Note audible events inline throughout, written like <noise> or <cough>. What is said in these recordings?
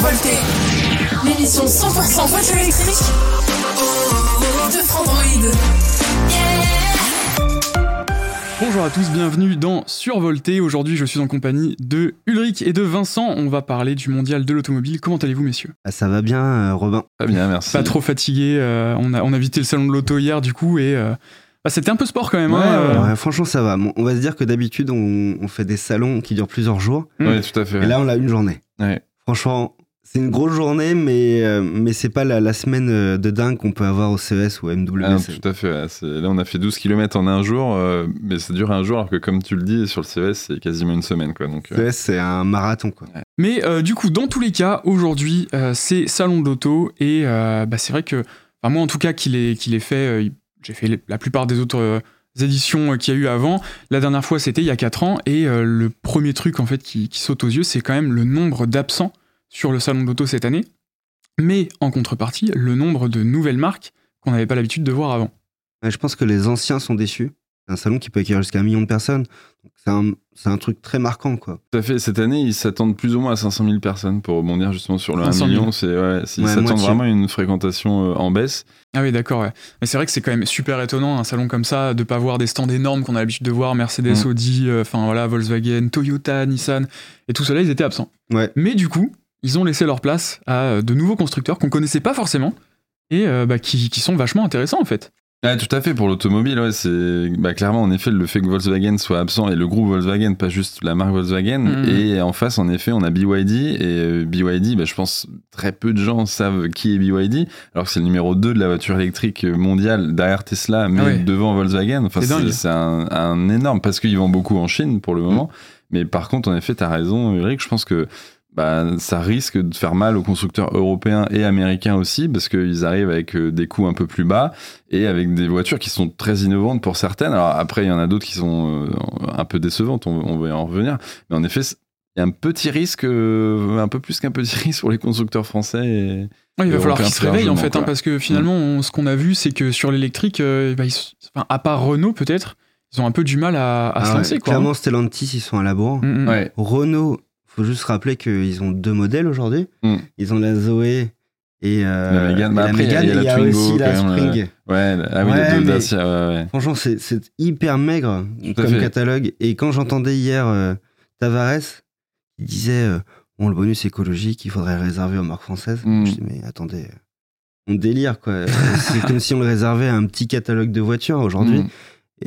Survolté, l'émission 100% voiture électrique de Frandroid. Bonjour à tous, bienvenue dans Survolté. Aujourd'hui, je suis en compagnie de Ulrich et de Vincent. On va parler du mondial de l'automobile. Comment allez-vous, messieurs? Ah, ça va bien, euh, Robin. Pas bien, merci. Pas trop fatigué. euh, on, a, on a visité le salon de l'auto hier, du coup, et euh, bah, c'était un peu sport quand même. hein, euh, Ouais, franchement, ça va. Bon, on va se dire que d'habitude, on, on fait des salons qui durent plusieurs jours. Oui, tout à fait. Et là, on a une journée. Ouais. Franchement, c'est une grosse journée, mais, euh, mais c'est pas la, la semaine euh, de dingue qu'on peut avoir au CES ou au MWC. Ah, tout à fait. Là, on a fait 12 km en un jour, euh, mais ça dure un jour, alors que comme tu le dis, sur le CES, c'est quasiment une semaine. Quoi, donc, euh, CES, c'est un marathon, quoi. Mais du coup, dans tous les cas, aujourd'hui, c'est salon de l'auto, et bah, c'est vrai que, enfin, moi en tout cas, qu'il est fait, j'ai fait la plupart des autres éditions qu'il y a eu avant. La dernière fois, c'était il y a 4 ans, et le premier truc en fait qui, qui saute aux yeux, c'est quand même le nombre d'absents sur le salon de l'auto cette année, mais en contrepartie, le nombre de nouvelles marques qu'on n'avait pas l'habitude de voir avant. Je pense que les anciens sont déçus. C'est un salon qui peut accueillir jusqu'à un million de personnes. C'est un, c'est un truc très marquant, quoi. tout à fait. Cette année, ils s'attendent plus ou moins à 500 000 personnes pour rebondir justement sur le 1 500 000. million. C'est, ouais, ils s'attendent vraiment à une fréquentation euh, en baisse. Ah oui, d'accord, ouais. Mais c'est vrai que c'est quand même super étonnant, un salon comme ça, de pas voir des stands énormes qu'on a l'habitude de voir, Mercedes, Mm. Audi, euh, enfin voilà, Volkswagen, Toyota, Nissan, et tout cela, ils étaient absents. Ouais. Mais du coup, ils ont laissé leur place à euh, de nouveaux constructeurs qu'on connaissait pas forcément, et euh, bah, qui, qui sont vachement intéressants en fait. Ouais, tout à fait. Pour l'automobile, ouais, c'est bah, clairement, en effet, le fait que Volkswagen soit absent et le groupe Volkswagen, pas juste la marque Volkswagen. Mhm. Et en face, en effet, on a BYD. Et euh, BYD, bah, je pense très peu de gens savent qui est BYD, alors que c'est le numéro 2 de la voiture électrique mondiale derrière Tesla, mais Ah ouais. devant Volkswagen. Enfin, C'est un, un énorme, parce qu'ils vendent beaucoup en Chine pour le moment. Mais par contre, en effet, tu as raison, Ulrich. Je pense que bah, ça risque de faire mal aux constructeurs européens et américains aussi, parce qu'ils arrivent avec euh, des coûts un peu plus bas et avec des voitures qui sont très innovantes pour certaines. Alors après, il y en a d'autres qui sont euh, un peu décevantes, on, on va y en revenir. Mais en effet, il y a un petit risque, euh, un peu plus qu'un petit <laughs> risque pour les constructeurs français. Et... Ouais, il va Et falloir qu'ils se réveillent en fait, hein, parce que finalement, on- ce qu'on a vu, c'est que sur l'électrique, euh, bah, enfin, à part Renault peut-être, ils ont un peu du mal à, à se Ah ouais, lancer. Quoi, Clairement, Stellantis, ils sont à la bourre. Mm, mm. Ouais. Renault, faut juste rappeler qu'ils ont deux modèles aujourd'hui. Mm. Ils ont la Zoé et, euh, La Mégane. Bah il y a- y y la a Twingo, aussi la Spring. Ouais, la- ah oui, Ouais, les deux mais- Dacia, ouais, ouais. Franchement, c'est hyper maigre Tout comme catalogue. Et quand j'entendais hier euh, Tavares, il disait euh, Bon, le bonus écologique, il faudrait le réserver aux marques françaises. Mm. Je dis Mais attendez, euh, on délire quoi. <laughs> c'est comme si on le réservait à un petit catalogue de voitures aujourd'hui. Mm.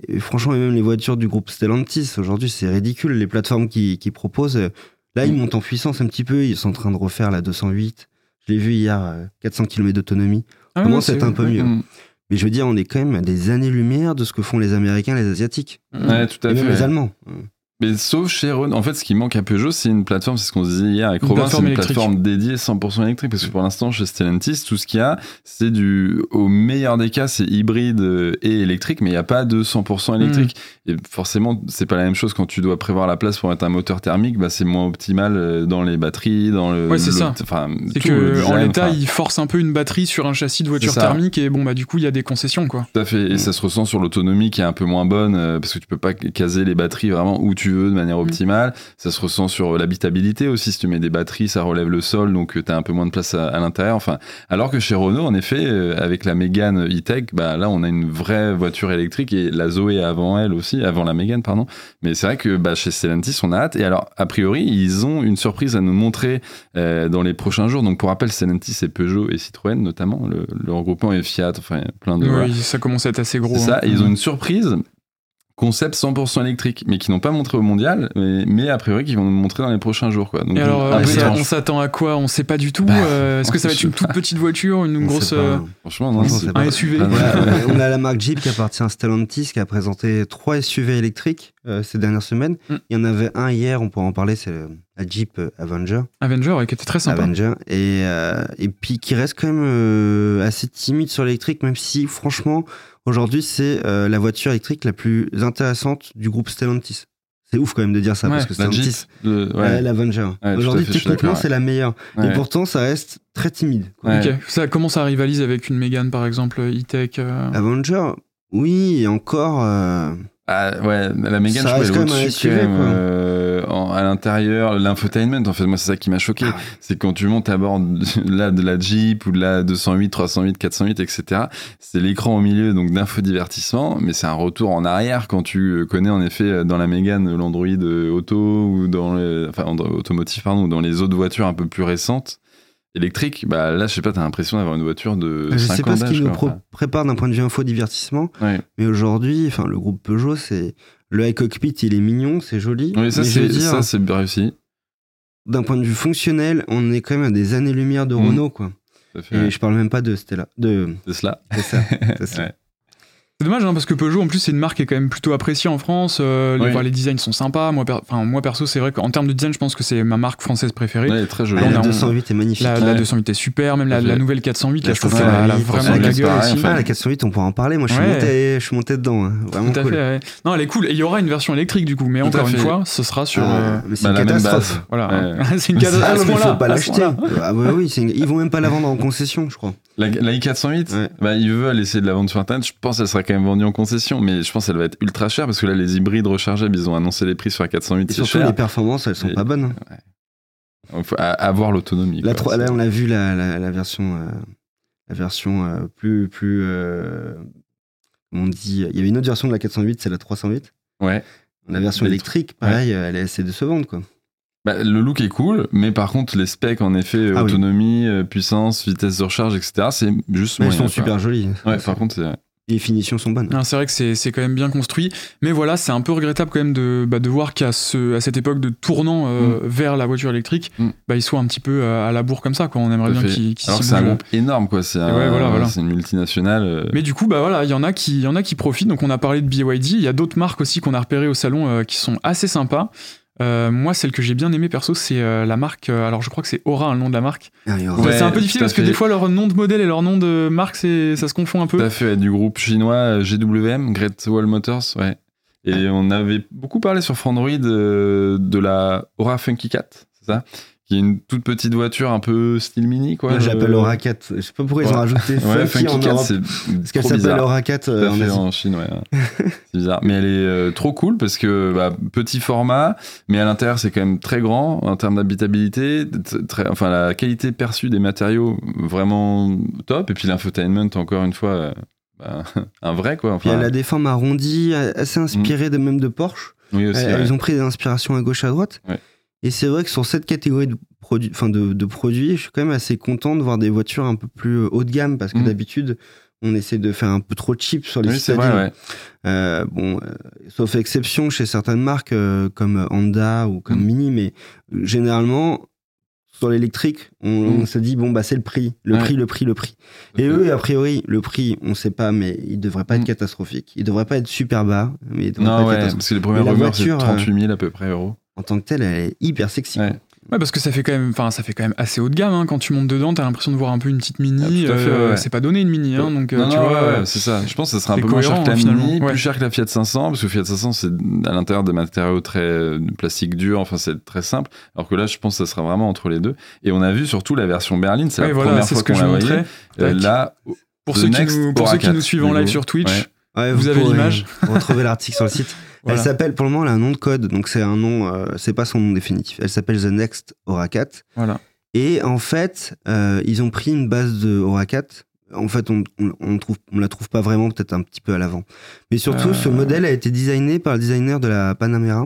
Et franchement, et même les voitures du groupe Stellantis, aujourd'hui, c'est ridicule. Les plateformes qui, qui proposent, euh, là, ils Mm. montent en puissance un petit peu. Ils sont en train de refaire la 208. Je l'ai vu hier, euh, 400 km d'autonomie. Ah à c'est- être un peu mieux. Mm. Mais je veux dire, on est quand même à des années-lumière de ce que font les Américains, les Asiatiques. Ouais, tout à et fait. même les. Allemands. Mais sauf chez Renault. En fait, ce qui manque à Peugeot, c'est une plateforme, c'est ce qu'on disait hier avec Une Robin, c'est une électrique. plateforme dédiée 100% électrique. Parce que pour l'instant, chez Stellantis, tout ce qu'il y a, c'est du. Au meilleur des cas, c'est hybride euh, et électrique, mais il n'y a pas de 100% électrique. Mm. Et forcément, c'est pas la même chose quand tu dois prévoir la place pour mettre un moteur thermique, bah, c'est moins optimal euh, dans les batteries, dans le. Ouais, c'est ça. Enfin, C'est que le en l'état, enfin, ils forcent un peu une batterie sur un châssis de voiture thermique et bon bah du coup il y a des concessions quoi. Tout à fait, et Mm. ça se ressent sur l'autonomie qui est un peu moins bonne euh, parce que tu peux pas caser les batteries vraiment où tu veux de manière optimale. Ça se ressent sur l'habitabilité aussi. Si tu mets des batteries, ça relève le sol, donc tu as un peu moins de place à, à l'intérieur. Enfin, alors que chez Renault, en effet, euh, avec la Mégane E-Tech, bah là on a une vraie voiture électrique et la Zoé avant elle aussi, avant la Mégane, pardon. Mais c'est vrai que bah, chez Stellantis, on a hâte. Et alors, a priori, ils ont une surprise à nous montrer euh, dans les prochains jours. Donc pour rappel, Stellantis, c'est Peugeot et Citroën notamment. Le, le regroupement est Fiat, enfin plein de. voilà. Oui, ça commence à être assez gros. C'est hein. et ils ont une surprise concept 100% électrique, mais qui n'ont pas montré au mondial, mais, mais a priori qui vont nous montrer dans les prochains jours. Quoi. Donc, Et alors, un euh, on s'attend à quoi? On sait pas du tout. Bah, euh, Est-ce que ça va être une toute petite voiture, une On grosse euh, Franchement, non, pas- un SUV ouais, on a la marque Jeep qui appartient à Stellantis qui a présenté trois SUV électriques euh, ces dernières semaines. Mm. Il y en avait un hier, on pourra en parler, c'est le- la Jeep Avenger. Avenger ouais, qui était très sympa. Avenger. Et, euh, et puis qui reste quand même euh, assez timide sur l'électrique, même si franchement, aujourd'hui, c'est euh, la voiture électrique la plus intéressante du groupe Stellantis. C'est ouf quand même de dire ça, Ouais. parce que Stellantis, ouais, à Aujourd'hui, techniquement, c'est la meilleure. Ouais. Et pourtant, ça reste très timide. quoi. Ouais. Ok. Ça, comment ça rivalise avec une Mégane par exemple, e-tech euh, Avenger, oui, et encore, euh, Ah, ouais, la Mégane, Ça je reste quand même un SUV, quoi. À l'intérieur, l'infotainment, en fait, moi, c'est ça qui m'a choqué. Ah ouais. C'est quand tu montes à bord de, <laughs> là, de la Jeep ou de la 208, 308, 408, etc. C'est l'écran au milieu, donc d'infodivertissement, mais c'est un retour en arrière quand tu euh, connais, en effet, euh, dans la Mégane, l'Android euh, auto ou dans le, enfin, automotive, pardon, ou dans les autres voitures un peu plus récentes. électriques, bah là, je sais pas, t'as l'impression d'avoir une voiture de. Je 5 sais pas ce qu'ils nous préparent d'un point de vue info-divertissement, Enfin, ouais. mais aujourd'hui, enfin, le groupe Peugeot, c'est. Le iCockpit, il est mignon, c'est joli. Oui, ça, c'est ça, c'est bien réussi. d'un point de vue fonctionnel, on est quand même à des années-lumière de Mm. Renault, quoi. Et je parle même pas de Stella. De. cela. C'est ça. c'est ça. <laughs> Ouais. C'est dommage hein, parce que Peugeot en plus c'est une marque qui est quand même plutôt appréciée en France. euh, les, Oui. voilà, les designs sont sympas. Moi, per- enfin, moi perso c'est vrai qu'en termes de design je pense que c'est ma marque française préférée. Ouais, elle est très jolie. Ah, on la a- 208 est magnifique. La, la Ouais. 208 est super, même la, la nouvelle 408 là, La je trouve qu'elle a, elle a oui, vraiment la gueule pareil, aussi. enfin, Ah, la 408, on pourra en parler. Moi, je suis, Ouais. monté, je suis monté dedans. hein. Vraiment Tout à cool. fait. ouais. Non, elle est cool. Et il y aura une version électrique du coup, mais Tout encore une fois, ce sera sur. Ah, euh, mais c'est bah, une la catastrophe. voilà, <laughs> c'est une catastrophe. Ah mais il faut pas l'acheter. Ah bah oui, ils vont même pas la vendre en concession, je crois. La, la i408, Ouais. bah, ils veulent essayer de la vendre sur Internet. Je pense qu'elle sera quand même vendue en concession, mais je pense qu'elle va être ultra chère parce que là, les hybrides rechargeables, ils ont annoncé les prix sur la 408, Et surtout, cher. les performances, elles sont Et- pas bonnes. hein. Faut avoir l'autonomie. La quoi. là, on a vu la, la, la version, euh, la version euh, plus, plus, euh, on dit, il y avait une autre version de la 408, c'est la 308. Ouais. La version électrique, pareil, elle est assez décevante, quoi. Bah, le look est cool, mais par contre, les specs, en effet, euh, Ah autonomie, euh, puissance, vitesse de recharge, etc., c'est juste. Mais moyen, sont super jolies. Ouais, par contre, c'est. Les finitions sont bonnes. Non, c'est vrai que c'est c'est quand même bien construit, mais voilà, c'est un peu regrettable quand même de, bah, de voir qu'à ce, à cette époque de tournant euh, vers la voiture électrique, Mm. bah, ils soient un petit peu euh, à la bourre comme ça. Quoi. On aimerait bien qu'ils qu'ils Alors c'est un groupe énorme, quoi. C'est un- ouais, voilà, voilà. c'est une multinationale. euh, Mais du coup, bah voilà, il y en a qui, il y en a qui profitent. Donc on a parlé de BYD. Il y a d'autres marques aussi qu'on a repérées au salon euh, qui sont assez sympas. Euh, moi, celle que j'ai bien aimée perso, c'est euh, la marque. euh, alors je crois que c'est Aura, hein, le nom de la marque. Ah, Ouais, c'est un peu difficile parce que des fois leur nom de modèle et leur nom de marque, c'est, ça se confond un peu. Tout à fait, du groupe chinois GWM, Great Wall Motors, ouais. Et on avait beaucoup parlé sur Frandroid euh, de la Aura Funky Cat, c'est ça? Qui est une toute petite voiture un peu style mini, quoi. Moi, j'appelle Euh, Aura 4. Je sais pas pourquoi ils Ouais. ont rajouté <laughs> Ouais, Funky en Europe. c'est Parce qu'elle s'appelle. Aura 4 Tout euh, en fait, Asie. en Chine, ouais. <laughs> c'est bizarre. Mais elle est euh, trop cool parce que bah, petit format, mais à l'intérieur c'est quand même très grand en termes d'habitabilité. Très, enfin, la qualité perçue des matériaux vraiment top. Et puis l'infotainment, encore une fois, euh, bah, <laughs> un vrai quoi. Enfin, elle a des formes arrondies, assez inspirées de même de Porsche. oui, aussi, Euh, ouais. Ils ont pris des inspirations à gauche à droite. Ouais. Et c'est vrai que sur cette catégorie de produits, enfin de, de produits, je suis quand même assez content de voir des voitures un peu plus euh, haut de gamme parce que Mm. d'habitude, on essaie de faire un peu trop cheap sur les Oui, citadines. vrai, ouais. Euh, bon, euh, sauf exception chez certaines marques euh, comme Honda ou comme Mm. Mini, mais généralement sur l'électrique, on, Mm. on se dit bon bah c'est le prix, le Ouais. prix, le prix, le prix. Et eux, a priori, le prix, on sait pas, mais il devrait pas être catastrophique. Il devrait pas être super bas, mais il devrait pas Non, être catastrophique. parce que les premières rumeurs, c'est voiture, 38 000 à peu près euros. En tant que telle, elle est hyper sexy. Ouais. Ouais, parce que ça fait quand même, enfin, ça fait quand même assez haut de gamme. hein. Quand tu montes dedans, t'as l'impression de voir un peu une petite mini. Ah, tout à fait, euh, ouais. C'est pas donné une mini, hein, donc euh, non, tu non, vois. ouais, euh, ouais, c'est ça. Je pense que ça sera un c'est peu moins cher que la finalement. Mini, Ouais. plus cher que la Fiat 500, parce que Fiat 500, c'est à l'intérieur des matériaux très euh, de plastique dur, enfin, c'est très simple. Alors que là, je pense que ça sera vraiment entre les deux. Et on a vu surtout la version berline, c'est ouais, la voilà, première fois ce que qu'on je la voyait. Euh, là, Pour ceux qui Next nous, pour Aura ceux qui 4, nous suivent en live sur Twitch, Ouais. Vous avez l'image retrouver l'article sur le site. <laughs> Voilà. Elle s'appelle, pour le moment, elle a un nom de code, donc c'est un nom, euh, c'est pas son nom définitif. Elle s'appelle The Next 4. voilà. Et en fait, euh, ils ont pris une base de 4. En fait, on, on, on trouve, on la trouve pas vraiment, peut-être un petit peu à l'avant. Mais surtout, Euh. ce modèle a été designé par le designer de la Panamera.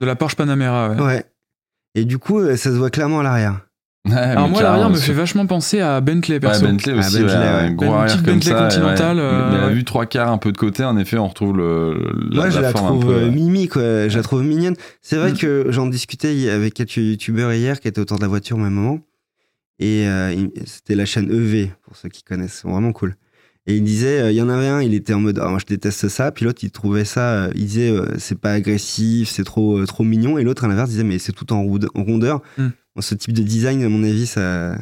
De la Porsche Panamera. ouais. Ouais. Et du coup, euh, ça se voit clairement à l'arrière. Ouais, Alors moi, l'arrière me fait vachement penser à Bentley Ouais, perso. Bentley Ah, aussi, Bentley, ouais, ouais. un gros arrière petite comme Bentley ça. Continental, ouais. euh, Mais la ouais. vue trois quarts un peu de côté, en effet, on retrouve le, la, Moi, je la un trouve peu, ouais. mimi, quoi. Je la trouve mignonne. C'est vrai Mm. que j'en discutais avec quelques youtubeurs hier qui étaient autour de la voiture au même moment. Et euh, c'était la chaîne EV, pour ceux qui connaissent. C'est vraiment cool. Et il disait, euh, il y en avait un, il était en mode, ah, moi je déteste ça. Puis l'autre, il trouvait ça, euh, il disait, euh, c'est pas agressif, c'est trop, euh, trop mignon. Et l'autre, à l'inverse, disait, mais c'est tout en rondeur. Mm. Ce type de design, à mon avis, ça.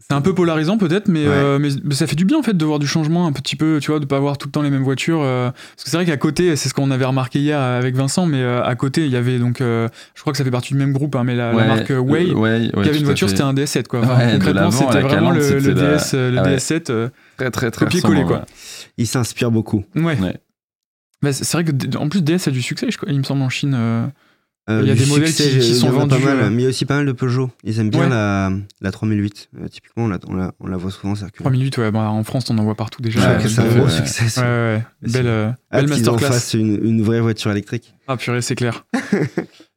C'est un peu polarisant peut-être, mais, Ouais. euh, mais, mais ça fait du bien en fait de voir du changement un petit peu, tu vois, de pas avoir tout le temps les mêmes voitures. euh, parce que c'est vrai qu'à côté, c'est ce qu'on avait remarqué hier avec Vincent, mais euh, à côté, il y avait donc, euh, je croque que ça fait partie du même groupe, hein, mais la, la marque euh, Way, ouais, ouais, qui avait une voiture, c'était un DS7 quoi. Enfin, concrètement, c'était la vraiment le, le la- DS, euh, le Ah ouais. DS7. euh, très très très Copier-coller, quoi. Il s'inspire beaucoup. ouais. Ouais. Bah, c'est vrai que en plus DS a du succès, je crois, il me semble en Chine. Euh. Euh, Il y a des modèles succès, qui- sont vendus, Pas mal, euh. mais il y a aussi pas mal de Peugeot. Ils aiment bien Ouais. la, la 3008. Euh, typiquement, on la, on, la, on la voit souvent circuler. 3008, ouais, bah, en France, on en voit partout déjà. Tout c'est un fait, gros succès. Ouais, ouais, Belle, euh, belle masterclass. une, une vraie voiture électrique. Ah, purée, c'est clair. <laughs>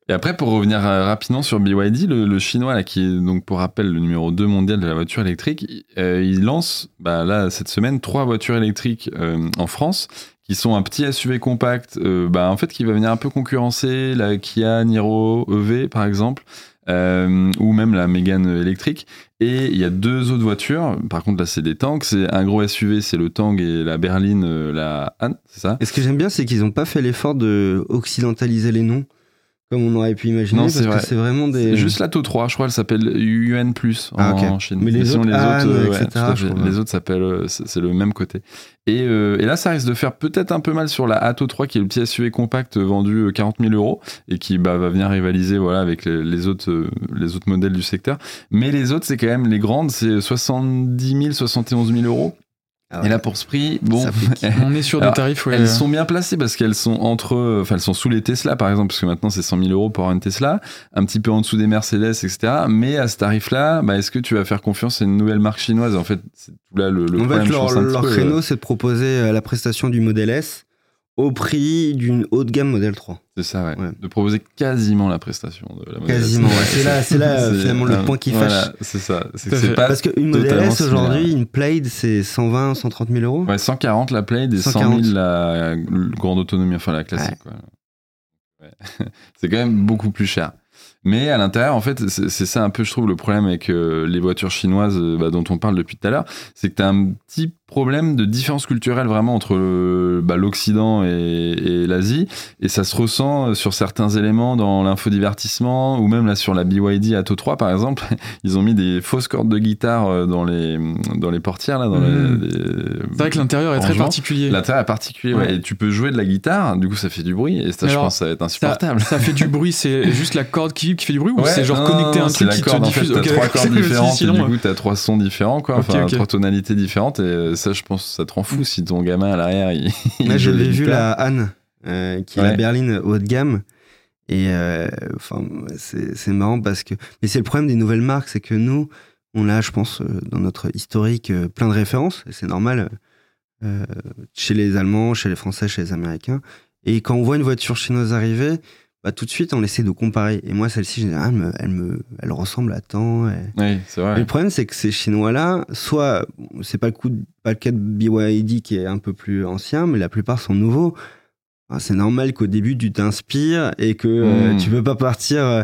Et après, pour revenir euh, rapidement sur BYD, le, le chinois, là, qui est donc pour rappel le numéro 2 mondial de la voiture électrique, il, euh, il lance bah, là, cette semaine trois voitures électriques euh, en France qui sont un petit SUV compact, euh, bah, en fait, qui va venir un peu concurrencer la Kia Niro EV, par exemple, euh, ou même la Mégane électrique. Et il y a deux autres voitures, par contre, là, c'est des tanks. C'est un gros SUV, c'est le Tang, et la berline, euh, la Han, c'est ça? Et ce que j'aime bien, c'est qu'ils n'ont pas fait l'effort de occidentaliser les noms, comme on aurait pu imaginer, Non, parce vrai. que c'est vraiment des. Juste la To 3, je crois, elle s'appelle UN+, en, Ah, en Chine. Mais les sinon, autres, les autres, euh, etc., les autres s'appellent, euh, c'est le même côté. Et, euh, et là, ça risque de faire peut-être un peu mal sur la Atto 3, qui est le petit SUV compact euh, vendu euh, 40 000 euros et qui bah, va venir rivaliser voilà, avec les, les autres, euh, les autres modèles du secteur. Mais les autres, c'est quand même les grandes, c'est 70 000, 71 000 euros. Ah ouais. Et là, pour ce prix, bon. <laughs> On est sur des tarifs, ouais. elles sont bien placées parce qu'elles sont entre, enfin elles sont sous les Tesla par exemple, parce que maintenant c'est 100 000 euros pour avoir une Tesla, un petit peu en dessous des Mercedes, etc. Mais à ce tarif-là, bah, est-ce que tu vas faire confiance à une nouvelle marque chinoise? En fait, c'est tout là le, le en problème. fait, leur, créneau, euh, c'est de proposer euh, la prestation du modèle S au prix d'une haut de gamme modèle 3. c'est ça, ouais. Ouais. De proposer quasiment la prestation de la Model S. Quasiment, ouais. C'est là, c'est là <laughs> finalement le euh, point qui voilà, fâche. c'est ça. C'est que pas. Parce qu'une modèle S aujourd'hui, une Plaid, c'est 120, 130 000 euros. Ouais, 140 la Play et 100 140. 000 la grande autonomie, enfin la classique. Ouais. <laughs> c'est quand même beaucoup plus cher. Mais à l'intérieur, en fait, c'est c'est ça un peu, je trouve, le problème avec euh, les voitures chinoises euh, bah, dont on parle depuis tout à l'heure. C'est que tu as un petit problème de différence culturelle vraiment entre le- bah, l'Occident et, et l'Asie. Et ça se ressent euh, sur certains éléments dans l'infodivertissement ou même là sur la BYD Atto 3, par exemple. <laughs> Ils ont mis des fausses cordes de guitare euh, dans les, dans les portières, là, dans Mhm. les- C'est vrai que l'intérieur est très particulier. L'intérieur est particulier, ouais. Ouais. Et tu peux jouer de la guitare, du coup ça fait du bruit, et ça, je pense, ça va être insupportable. ça fait du bruit, c'est <laughs> juste la corde qui qui fait du bruit ou Ouais, c'est genre non, connecté à un truc la qui te en fait, diffuse Ok, trois <laughs> cordes différentes, et du euh, coup t'as trois sons différents, quoi, enfin trois tonalités différentes, et euh, ça, je pense, ça te rend fou si ton gamin à l'arrière, il. <laughs> Là, j'avais vu la Anne, euh, qui est la berline haut de gamme. Et euh, enfin, c'est marrant parce que. Mais c'est le problème des nouvelles marques, c'est que nous, on a, je pense, euh, dans notre historique, plein de références. Et c'est normal euh, chez les Allemands, chez les Français, chez les Américains. Et quand on voit une voiture chinoise arriver, bah, tout de suite, on essaie de comparer. Et moi, celle-ci, dis, ah, elle, me, elle, me, elle ressemble à tant. et- Oui, c'est mais vrai. le problème, c'est que ces Chinois-là, soit c'est pas le, coup de- pas le cas de BYD qui est un peu plus ancien, mais la plupart sont nouveaux. C'est normal qu'au début tu t'inspires et que euh, Mm. tu peux pas partir euh,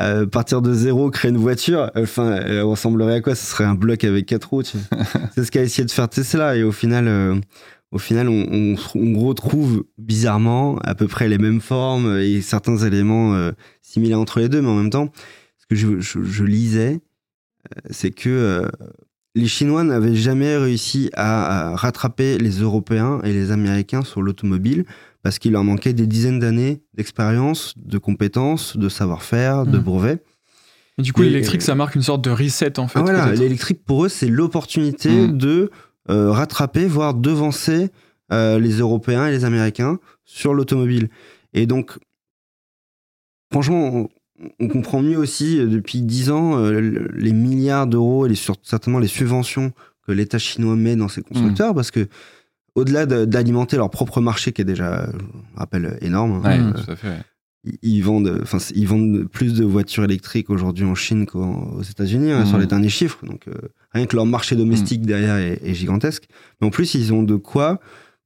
euh, partir de zéro, créer une voiture. Enfin, elle ressemblerait à quoi? Ce serait un bloc avec quatre roues. tu sais. <laughs> c'est ce qu'a essayé de faire Tesla et au final. Au final, on, on, on retrouve bizarrement à peu près les mêmes formes et certains éléments euh, similaires entre les deux, mais en même temps, ce que je, je- je lisais, euh, c'est que euh, les Chinois n'avaient jamais réussi à, à rattraper les Européens et les Américains sur l'automobile parce qu'il leur manquait des dizaines d'années d'expérience, de compétences, de savoir-faire, de Mm. brevets. Et du coup, l'électrique, ça marque une sorte de reset en fait. Ah, voilà, l'électrique pour eux, c'est l'opportunité Mm. de rattraper, voire devancer euh, les Européens et les Américains sur l'automobile. Et donc, franchement, on, comprend mieux aussi euh, depuis dix ans euh, le- les milliards d'euros et les, certainement les subventions que l'État chinois met dans ses constructeurs, parce que au-delà de- d'alimenter leur propre marché, qui est déjà, je rappelle, énorme, Ouais, hein, tout à fait. ouais. Ils- vendent, enfin, ils vendent plus de voitures électriques aujourd'hui en Chine qu'aux États-Unis hein, sur les derniers chiffres. Donc euh, rien que leur marché domestique derrière est, est gigantesque. Mais en plus, ils ont de quoi,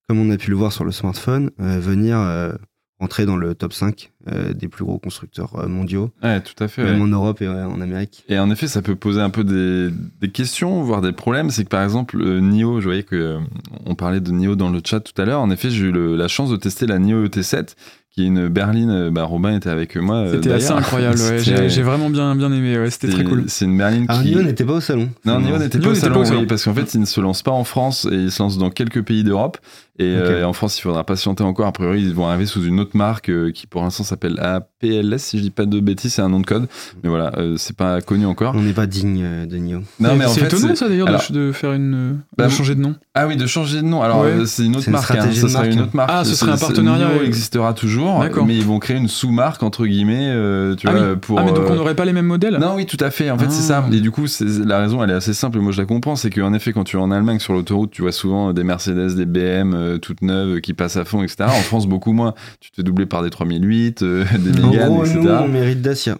comme on a pu le voir sur le smartphone, euh, venir euh, entrer dans le top 5 euh, des plus gros constructeurs mondiaux, Ouais, tout à fait. même ouais. en Europe et ouais, en Amérique. Et en effet, ça peut poser un peu des, des questions, voire des problèmes. C'est que par exemple, NIO, je voyais euh, on parlait de NIO dans le chat tout à l'heure. En effet, j'ai eu le- la chance de tester la NIO ET7, qui est une berline. euh, Bah, Robin était avec moi. euh, C'était assez incroyable. ouais. <laughs> C'était- J'ai j'ai vraiment bien, bien aimé. ouais. C'était très cool. C'est une berline Alors, qui. Nio n'était pas au salon. Non, Nio n'était pas au salon, pas au salon. oui, parce qu'en fait, il ne se lance pas en France et il se lance dans quelques pays d'Europe. Et, euh, et en France, il faudra patienter encore. A priori, ils vont arriver sous une autre marque euh, qui, pour l'instant, s'appelle APLS, si je dis pas de bêtises, c'est un nom de code. Mais voilà, euh, c'est pas connu encore. On n'est pas digne euh, de Nio. Non, mais en c'est fait, étonnant ça d'ailleurs de- alors- de, faire une. Bah, de changer de nom. Ah oui, de changer de nom. Alors, Ouais. euh, c'est une autre C'est une marque. hein. Ça une autre marque. Ah, ce serait un partenariat, Nio existera toujours, mais ils vont créer une sous-marque entre guillemets. euh, tu ah, vois, oui. pour. ah mais donc euh, on n'aurait pas les mêmes modèles? Non, oui, tout à fait. En fait, c'est Ah. ça. Et du coup, la raison, elle est assez simple. Moi, je la comprends. C'est qu'en effet, quand tu es en Allemagne sur l'autoroute, tu vois souvent des Mercedes, des BM euh, toutes neuves euh, qui passent à fond, etc. En France, beaucoup moins. Tu te fais doubler par des 3008, euh, <laughs> des Mégane, etc. nous, on mérite Dacia.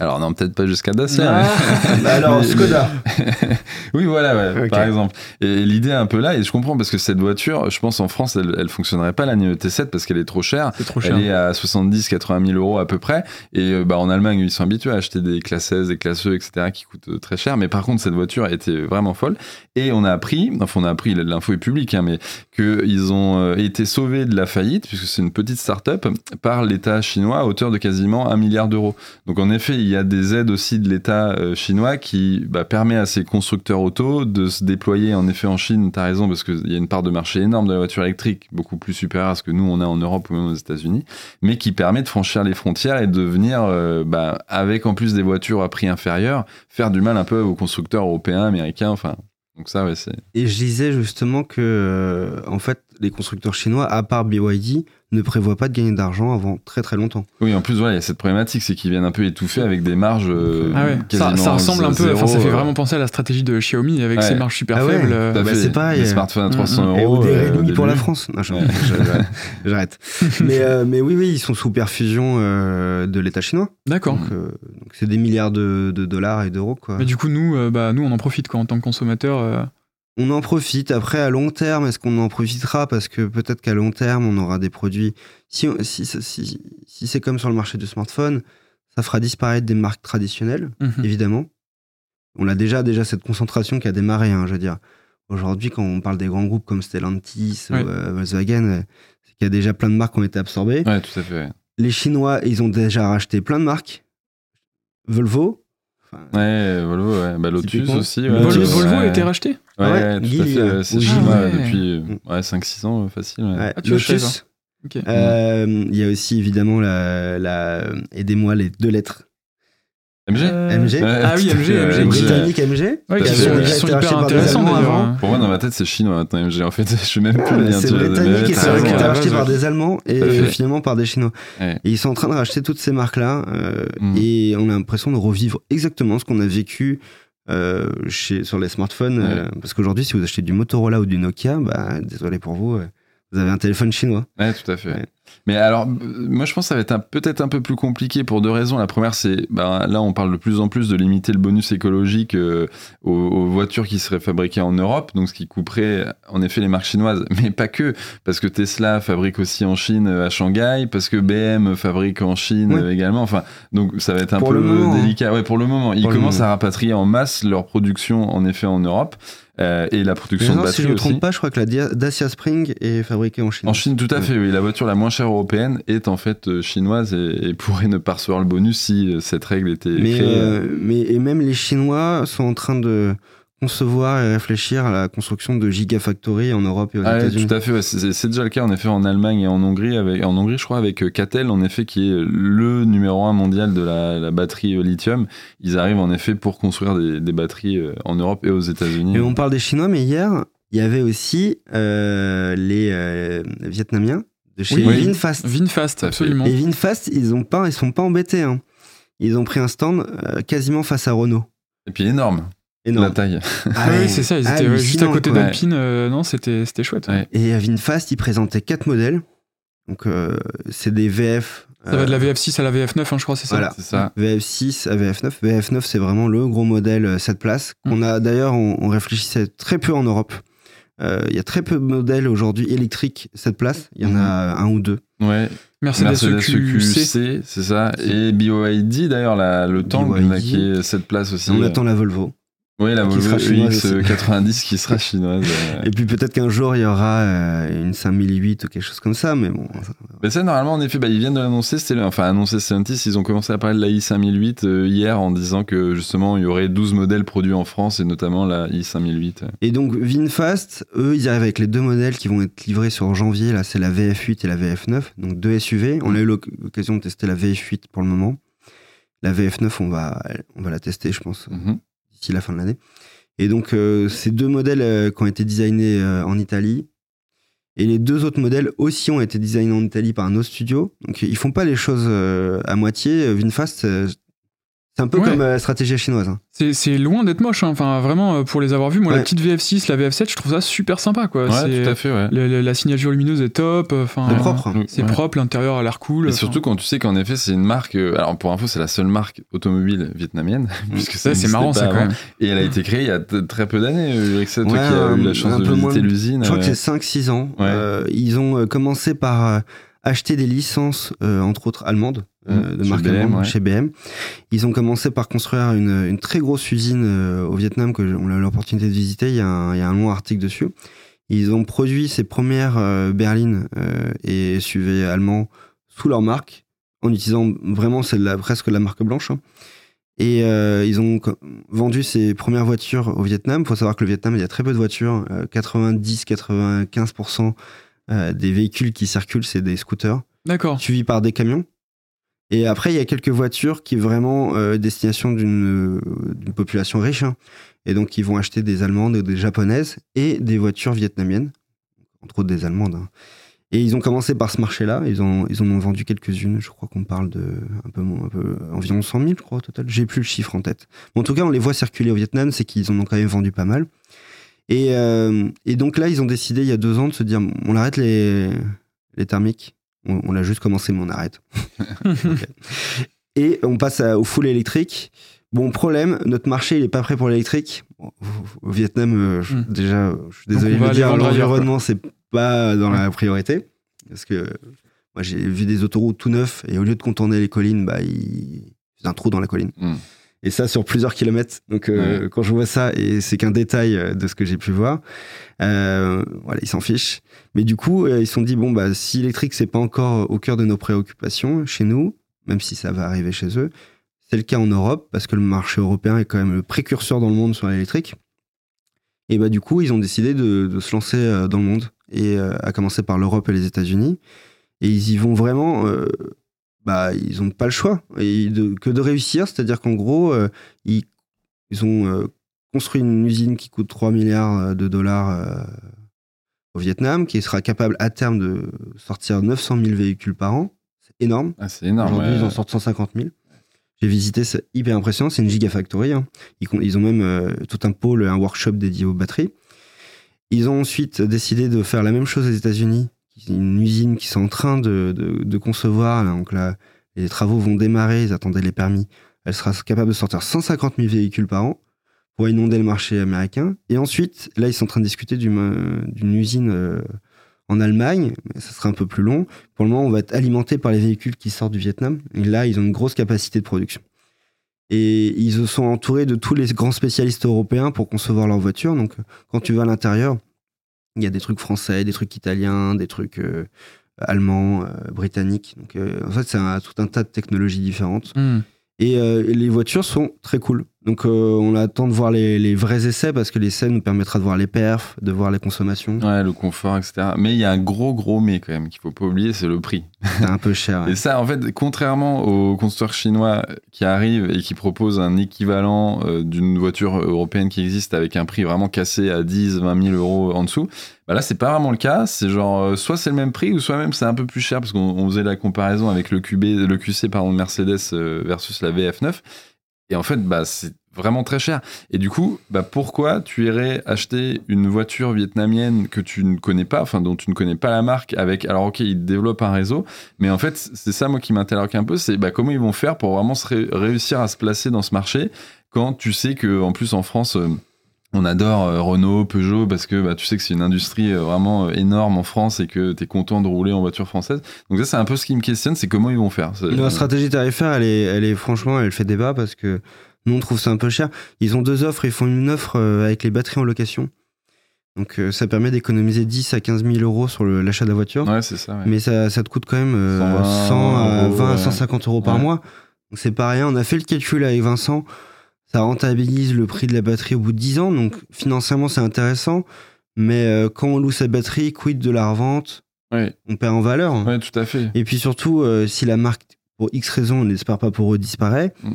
Alors, non, peut-être pas jusqu'à Dacia. Ah. mais- <laughs> Bah alors, Skoda. <laughs> oui, voilà, ouais, par exemple. Et l'idée est un peu là, et je comprends parce que cette voiture, je pense en France, elle, elle fonctionnerait pas la Neo T7 parce qu'elle est trop chère. C'est trop cher. Elle est à 70-80 000 euros à peu près. Et euh, bah, en Allemagne, ils sont habitués à acheter des classes 16, des classes E, etc., qui coûtent euh, très cher. Mais par contre, cette voiture était vraiment folle. Et on a appris, enfin, on a appris, l'info est publique, hein, mais qu'ils ont euh, été sauvés de la faillite, puisque c'est une petite start-up, par l'État chinois à hauteur de quasiment un milliard d'euros. Donc en effet, il y a des aides aussi de l'État euh, chinois qui bah, permet à ces constructeurs auto de se déployer en effet en Chine. T'as raison parce qu'il y a une part de marché énorme de la voiture électrique, beaucoup plus supérieure à ce que nous on a en Europe ou même aux États-Unis, mais qui permet de franchir les frontières et de venir, euh, bah, avec en plus des voitures à prix inférieur, faire du mal un peu aux constructeurs européens, américains. Enfin, donc ça, ouais, c'est. Et je disais justement que, euh, en fait, les constructeurs chinois, à part BYD, ne prévoient pas de gagner d'argent avant très très longtemps. Oui, en plus, voilà, il y a cette problématique, c'est qu'ils viennent un peu étouffer avec des marges. euh, Ah ouais. Ça, quasiment ça ressemble un peu, zéro, enfin ça fait euh, vraiment penser à la stratégie de Xiaomi avec Ouais. ses marges super Ah ouais. faibles. euh, Bah, fait. c'est pareil. Les smartphones à 300 Mm, mm. Et euros. ou des euh, Redmi pour la. France. Non, je- Ouais. je- <laughs> J'arrête. mais, euh, mais oui, oui, ils sont sous perfusion euh, de l'État chinois. D'accord. Donc, euh, donc c'est des milliards de, de dollars et d'euros. quoi. Mais du coup, nous, euh, bah, nous, on en profite quoi, en tant que consommateur. On en profite. Après, à long terme, est-ce qu'on en profitera? Parce que peut-être qu'à long terme, on aura des produits. Si, si, si, si c'est comme sur le marché du smartphone, ça fera disparaître des marques traditionnelles, mhm. évidemment. On a déjà, déjà cette concentration qui a démarré, hein, je veux dire. Aujourd'hui, quand on parle des grands groupes comme Stellantis ou euh, Volkswagen, euh, c'est qu'il y a déjà plein de marques qui ont été absorbées. Ouais, tout à fait. Les Chinois, ils ont déjà racheté plein de marques. Volvo. Enfin, Ouais, Volvo, ouais. Bah, Lotus aussi. Ouais, Lotus. Vol- Volvo ouais. a été racheté Ouais, Ouais, ouais, tout à Geely, fait. ouais, C'est ou chinois Geely. depuis Mm. euh, ouais, 5-6 ans, facile. ouais. ouais, Ah, tu Lotus. Ok. Euh, Il y a aussi évidemment la, la aidez-moi les deux lettres. MG Euh, MG. Ouais, Ah oui, MG, MG. Les MG. Britanniques MG. Ouais, à sont, ouais. sont hyper intéressants avant. Pour moi, dans ma tête, c'est chinois maintenant, MG. En fait, <laughs> je suis même plus le lien. C'est britannique et c'est vrai qui à été la racheté base, par des Allemands et finalement par des Chinois. Ouais. Et ils sont en train de racheter toutes ces marques-là euh, Mm. et on a l'impression de revivre exactement ce qu'on a vécu euh, chez, sur les smartphones. euh, parce qu'aujourd'hui, si vous achetez du Motorola ou du Nokia, bah, désolé pour vous, euh, vous avez un téléphone chinois. Ouais, tout à fait. Ouais. Mais alors, moi, je pense que ça va être peut-être un peu plus compliqué pour deux raisons. La première, c'est bah, là, on parle de plus en plus de limiter le bonus écologique euh, aux, aux voitures qui seraient fabriquées en Europe, donc ce qui couperait en effet les marques chinoises, mais pas que, parce que Tesla fabrique aussi en Chine euh, à Shanghai, parce que BM fabrique en Chine également. Enfin, donc ça va être un Pour peu moment, hein. délicat. Ouais, pour le moment, ils le commencent moment. à rapatrier en masse leur production en effet en Europe euh, et la production de non, si batteries je ne me aussi. trompe pas, je crois que la Dacia Spring est fabriquée en Chine. En Chine, tout à Ouais. fait, oui. La voiture la moins chère européenne est en fait euh, chinoise et, et pourrait ne pas recevoir le bonus si euh, cette règle était Mais, créée. euh, mais et même les Chinois sont en train de concevoir et réfléchir à la construction de gigafactories en Europe et aux Ah États-Unis. tout à fait, ouais. c'est c'est déjà le cas en effet en Allemagne et en Hongrie, avec, en Hongrie je crois avec euh, Catel en effet qui est le numéro un mondial de la, la batterie euh, lithium. Ils arrivent en effet pour construire des, des batteries euh, en Europe et aux États-Unis. Et on parle des Chinois, mais hier, il y avait aussi euh, les euh, Vietnamiens de chez Oui. Vinfast. Vinfast, absolument. Et Vinfast, ils ont pas, ils sont pas embêtés. hein. Ils ont pris un stand euh, quasiment face à Renault. Et puis énorme, Énorme. la taille. Ah oui, ouais, c'est ça, ils étaient ouais, juste à côté d'Alpine. euh, non, c'était c'était chouette. Ouais. Et à Vinfast, ils présentaient quatre modèles. Donc, euh, c'est des VF. Ça va de la euh, VF6 à la VF9, hein, je crois, c'est ça Voilà. Ça. VF6 à VF9. VF9, c'est vraiment le gros modèle euh, 7 places. Mm. a d'ailleurs, on, on réfléchissait très peu en Europe. Euh, Il y a très peu de modèles aujourd'hui électriques 7 places. Il y en Mm. a un ou deux. Ouais. Mercedes, EQC. C'est ça. Et BYD d'ailleurs, le tank là, qui est cette place aussi. On euh, attend la Volvo. Oui, la Volvo sera chinoise aussi. EX90 qui sera chinoise. euh. Et puis peut-être qu'un jour il y aura euh, une 5008 ou quelque chose comme ça, mais bon. ça- Mais ça, normalement, en effet, bah, ils viennent de l'annoncer. Le- enfin annoncer Stellantis. Ils ont commencé à parler de la i5008 euh, hier en disant que justement il y aurait 12 modèles produits en France et notamment la i5008. Et donc VinFast, eux, ils arrivent avec les deux modèles qui vont être livrés sur janvier. Là, c'est la VF8 et la VF9, donc deux SUV. On a eu l'oc- l'occasion de tester la VF8 pour le moment. La VF9, on va, on va la tester, je pense, Mhm. La fin de l'année. Et donc, euh, ces deux modèles euh, qui ont été designés euh, en Italie. Et les deux autres modèles aussi ont été designés en Italie par un autre studio. Donc, ils font pas les choses à moitié. VinFast, c'est un peu Ouais. comme euh, la stratégie chinoise. hein. C'est loin d'être moche, hein. enfin vraiment euh, pour les avoir vus. Moi, la petite VF6, la VF7, je trouve ça super sympa quoi. Ouais, C'est- tout à fait, ouais. le- le- la signature lumineuse est top, enfin C'est euh, propre. hein. C'est ouais. propre, l'intérieur a l'air cool. Et enfin. surtout quand tu sais qu'en effet c'est une marque, euh, alors pour info c'est la seule marque automobile vietnamienne, <laughs> puisque ça c'est marrant ça quand même. Et elle a été créée il y a très peu d'années, euh, toi qui as eu un- la chance de peu moins visiter l'usine. Je crois que euh, c'est 5-6 ans. Ouais. Euh, ils ont euh, commencé par euh, acheter des licences, euh, entre autres allemandes, euh, Mmh, de chez marque BM, allemande, ouais. chez BM. Ils ont commencé par construire une, une très grosse usine euh, au Vietnam que on a eu l'opportunité de visiter. Il y, a un, il y a un long article dessus. Ils ont produit ces premières euh, berlines et SUV allemands sous leur marque, en utilisant vraiment la, presque la marque blanche. hein. Et ils ont vendu ces premières voitures au Vietnam. Il faut savoir que le Vietnam, il y a très peu de voitures. Euh, 90-95% euh, des véhicules qui circulent, c'est des scooters, D'accord. suivis par des camions. Et après, il y a quelques voitures qui vraiment euh, destination d'une euh, population riche. hein. Et donc, ils vont acheter des Allemandes et des Japonaises et des voitures vietnamiennes, entre autres des Allemandes. hein. Et ils ont commencé par ce marché-là. Ils, ils en ont vendu quelques-unes. Je crois qu'on parle de un peu, un environ 100 000, je crois, au total. J'ai plus le chiffre en tête. Mais en tout cas, on les voit circuler au Vietnam. C'est qu'ils en ont quand même vendu pas mal. Et, euh, et donc là, ils ont décidé il y a deux ans de se dire on arrête les, les thermiques. On, on a juste commencé, mais on arrête. <laughs> Et on passe à- au full électrique. Bon, problème, notre marché, il est pas prêt pour l'électrique. Bon, Au Vietnam, euh, je- Hmm. déjà, je suis désolé de le dire, l'environnement, c'est pas dans la priorité. Parce que moi, j'ai vu des autoroutes tout neufs et au lieu de contourner les collines, bah, il c'est un trou dans la colline. Hmm. Et ça sur plusieurs kilomètres. Donc, euh, quand je vois ça, et c'est qu'un détail euh, de ce que j'ai pu voir, euh, voilà, ils s'en fichent. Mais du coup, ils se sont dit, bon, bah, si l'électrique, c'est pas encore au cœur de nos préoccupations chez nous, même si ça va arriver chez eux, c'est le cas en Europe, parce que le marché européen est quand même le précurseur dans le monde sur l'électrique. Et bah, du coup, ils ont décidé de, de se lancer dans le monde, et euh, à commencer par l'Europe et les États-Unis. Et ils y vont vraiment. Euh, bah, ils n'ont pas le choix et de- que de réussir. C'est-à-dire qu'en gros, euh, ils, ils ont euh, construit une usine qui coûte 3 milliards de dollars euh, au Vietnam, qui sera capable à terme de sortir 900 000 véhicules par an. C'est énorme. Ah, c'est énorme. Aujourd'hui, ouais. ils en sortent 150 000. J'ai visité, c'est hyper impressionnant. C'est une gigafactory. hein. Ils, ils ont même euh, tout un pôle, un workshop dédié aux batteries. Ils ont ensuite décidé de faire la même chose aux États-Unis. Une usine qui sont en train de, de- concevoir. là. donc là, les travaux vont démarrer. Ils attendaient les permis. Elle sera capable de sortir 150 000 véhicules par an pour inonder le marché américain. Et ensuite, là, ils sont en train de discuter d'une usine euh, en Allemagne. Ça sera un peu plus long. Pour le moment, on va être alimenté par les véhicules qui sortent du Vietnam. Et là, ils ont une grosse capacité de production. Et ils se sont entourés de tous les grands spécialistes européens pour concevoir leurs voitures. Donc, quand tu vas à l'intérieur, il y a des trucs français, des trucs italiens, des trucs euh, allemands, euh, britanniques. Donc, euh, en fait, c'est tout un tas de technologies différentes. Hmm. Et les voitures sont très cool. Donc, euh, on attend de voir les, les vrais essais parce que l'essai nous permettra de voir les perfs, de voir les consommations. Ouais, le confort, etc. Mais il y a un gros, gros mais quand même qu'il faut pas oublier, c'est le prix. C'est un peu cher. <laughs> ouais. Et ça, en fait, contrairement aux constructeurs chinois qui arrivent et qui proposent un équivalent euh, d'une voiture européenne qui existe avec un prix vraiment cassé à 10, 20 000 euros en dessous, bah là, c'est pas vraiment le cas. C'est genre, euh, soit c'est le même prix ou soit même c'est un peu plus cher parce qu'on on faisait la comparaison avec le QB, le QC pardon, de Mercedes versus la VF9. Et en fait, bah, c'est vraiment très cher. Et du coup, bah, pourquoi tu irais acheter une voiture vietnamienne que tu ne connais pas, enfin dont tu ne connais pas la marque, avec alors ok, ils développent un réseau, mais en fait, c'est ça moi qui m'interroge un peu, c'est bah, comment ils vont faire pour vraiment réussir à se placer dans ce marché quand tu sais que en plus en France. euh, on adore euh, Renault, Peugeot parce que bah, tu sais que c'est une industrie euh, vraiment euh, énorme en France et que tu es content de rouler en voiture française. Donc ça c'est un peu ce qui me questionne, c'est comment ils vont faire. La stratégie tarifaire, elle est, elle est franchement, elle fait débat parce que Nous, on trouve ça un peu cher. Ils ont deux offres. Ils font une offre avec les batteries en location. Donc, ça permet d'économiser 10 à 15 000 euros sur l'achat de la voiture. Ouais, c'est ça. ouais. Mais ça, ça te coûte quand même euh, 120 100 à euros, 20 à ouais. 150 euros par mois. Donc, c'est pas rien. On a fait le calcul avec Vincent. Ça rentabilise le prix de la batterie au bout de 10 ans. Donc, financièrement, c'est intéressant. Mais euh, quand on loue sa batterie, quid de la revente? On perd en valeur. Tout à fait. Et puis surtout, euh, si la marque, pour X raisons, on n'espère pas pour eux, disparaît, Mm.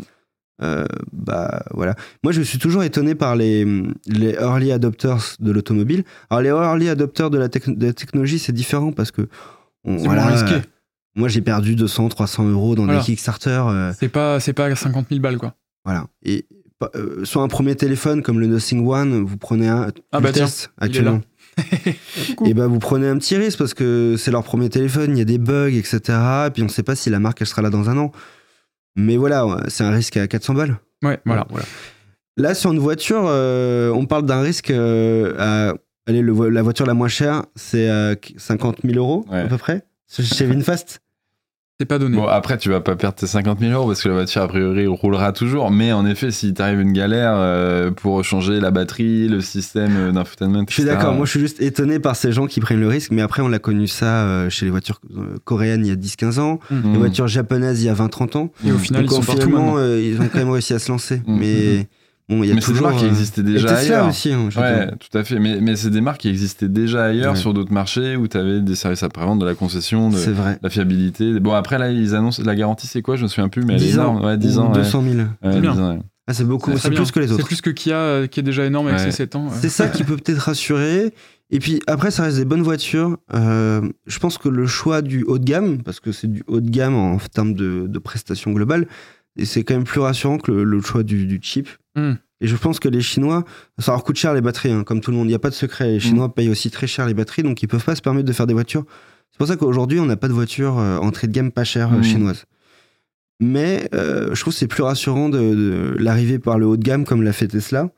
euh, bah voilà. Moi, je suis toujours étonné par les, les early adopters de l'automobile. Alors, les early adopters de la, tec- de la technologie, c'est différent parce que. on- C'est voilà, moins risqué. euh, moi, j'ai perdu 200, 300 euros dans Voilà. des Kickstarter. C'est pas, c'est pas 50 000 balles, quoi. voilà. Et euh, sur un premier téléphone comme le Nothing One, vous prenez un. Ah bah tiens, actuellement. <laughs> Et bah vous prenez un petit risque parce que c'est leur premier téléphone, il y a des bugs, etc. Et puis on sait pas si la marque elle sera là dans un an. Mais voilà, c'est un risque à 400 balles. Ouais, voilà. Là sur une voiture, euh, on parle d'un risque euh, à allez, le vo- la voiture la moins chère, c'est à 50 000 euros Ouais. à peu près chez Vinfast. C'est pas donné. Bon, après, tu vas pas perdre tes 50 000 euros parce que la voiture, a priori, roulera toujours. Mais en effet, si t'arrive une galère euh, pour changer la batterie, le système euh, d'infotainment, Je suis d'accord, moi je suis juste étonné par ces gens qui prennent le risque, mais après on l'a connu ça euh, chez les voitures coréennes il y a 10-15 ans, Mmh. les voitures japonaises il y a 20-30 ans. Et au final, Donc ils sont partout finalement, euh, ils ont quand même réussi à se lancer. <laughs> Mm. Mais bon, il y a Mais c'est des toujours. marques qui euh, existaient déjà Tesla ailleurs. aussi, hein, je Ouais, tout à fait. Mais, mais c'est des marques qui existaient déjà ailleurs Ouais. sur d'autres marchés où tu avais des services après-vente, de la concession, de C'est vrai. la fiabilité. Bon, après, là, ils annoncent la garantie, c'est quoi? Je me souviens plus, mais elle est 10 ans. énorme. Ouais, 10 ou ans. ouais. 200 000. Ouais, C'est bien. 10 ans, ouais. Ah, c'est beaucoup, c'est bien. plus que les C'est autres. plus que Kia, euh, qui est déjà énorme avec Ouais. ses 7 ans. ouais. C'est ça qui peut peut-être rassurer. Et puis après, ça reste des bonnes voitures. Euh, je pense que le choix du haut de gamme, parce que c'est du haut de gamme en termes de, de prestations globales, et c'est quand même plus rassurant que le, le choix du, du cheap. Hmm. Et je pense que les Chinois, ça leur coûte cher les batteries, hein, comme tout le monde. Il n'y a pas de secret. Les Chinois payent aussi très cher les batteries, donc ils peuvent pas se permettre de faire des voitures. C'est pour ça qu'aujourd'hui, on n'a pas de voiture euh, entrée de gamme pas chère euh, Hmm. chinoise. Mais euh, je trouve que c'est plus rassurant de, de l'arrivée par le haut de gamme comme l'a fait Tesla.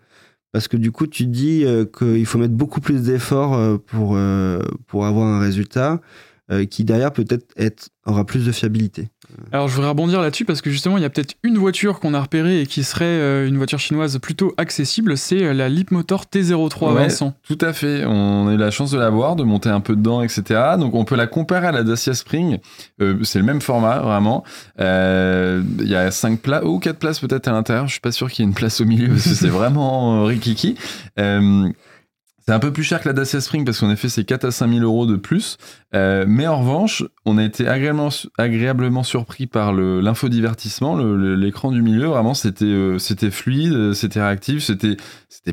Parce que du coup, tu dis euh, qu'il faut mettre beaucoup plus d'efforts pour, pour avoir un résultat qui derrière peut-être être, aura plus de fiabilité. Alors je voudrais rebondir là-dessus parce que justement il y a peut-être une voiture qu'on a repérée et qui serait euh, une voiture chinoise plutôt accessible, c'est euh, la Leapmotor T03 Ouais. Vincent. Tout à fait. On a eu la chance de la voir, de monter un peu dedans, etc. Donc on peut la comparer à la Dacia Spring. Euh, c'est le même format, vraiment. Euh, Il y a 5 places, ou 4 places peut-être à l'intérieur. Je suis pas sûr qu'il y ait une place au milieu parce que c'est <laughs> vraiment rikiki. Euh, c'est un peu plus cher que la Dacia Spring parce qu'en effet, c'est 4 à 5 000 euros de plus. Euh, mais en revanche, on a été agréablement, surpris par l'infodivertissement. L'écran du milieu, vraiment, c'était euh, fluide, c'était réactif, c'était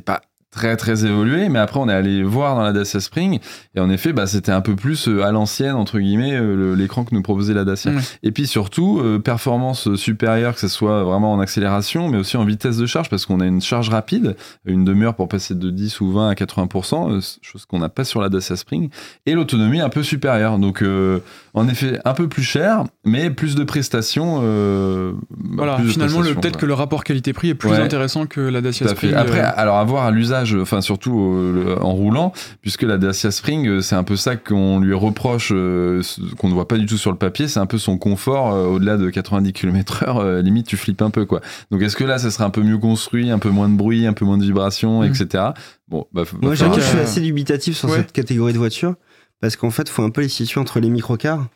pas très très évolué. Mais après, on est allé voir dans la Dacia Spring et en effet, bah, c'était un peu plus euh, à l'ancienne, entre guillemets, euh, l'écran que nous proposait la Dacia. Ouais. Et puis surtout, euh, performance supérieure, que ce soit vraiment en accélération, mais aussi en vitesse de charge, parce qu'on a une charge rapide, une demi-heure pour passer de 10 ou 20 à 80%, euh, chose qu'on n'a pas sur la Dacia Spring, et l'autonomie un peu supérieure. Donc, euh, en effet, un peu plus cher, mais plus de prestations. euh, bah, Voilà, plus finalement le- peut-être que le rapport qualité-prix est plus Ouais. intéressant que la Dacia à. Spring. Après, euh, alors à voir à l'usage, enfin surtout euh, le- en roulant, puisque la Dacia Spring, c'est un peu ça qu'on lui reproche, euh, qu'on ne voit pas du tout sur le papier, c'est un peu son confort euh, au-delà de 90 km/h, euh, limite tu flippes un peu quoi. Donc est-ce que là, ça serait un peu mieux construit, un peu moins de bruit, un peu moins de vibrations, Mm. etc. Bon, bah, faut- Moi, je suis assez dubitatif sur ouais. cette catégorie de voitures. Parce qu'en fait, il faut un peu les situer entre les microcars,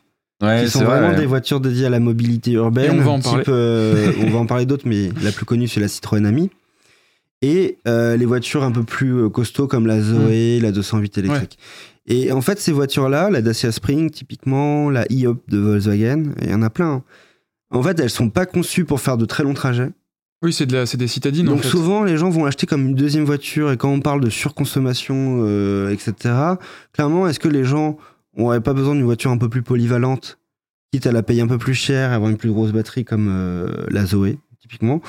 Ouais, qui sont vrai, vraiment ouais. des voitures dédiées à la mobilité urbaine. Et on va en type, parler. euh, <laughs> on va en parler d'autres, mais la plus connue, c'est la Citroën Ami. Et euh, les voitures un peu plus euh, costauds comme la Zoé, la 208 électrique. Et en fait, ces voitures-là, la Dacia Spring, typiquement, la e-Up de Volkswagen, il y en a plein. hein. En fait, elles sont pas conçues pour faire de très longs trajets. Oui, c'est de la- c'est des citadines en Donc fait. souvent, les gens vont l'acheter comme une deuxième voiture. Et quand on parle de surconsommation, euh, etc., clairement, est-ce que les gens n'auraient pas besoin d'une voiture un peu plus polyvalente, quitte à la payer un peu plus cher, avoir une plus grosse batterie comme euh, la Zoé, typiquement,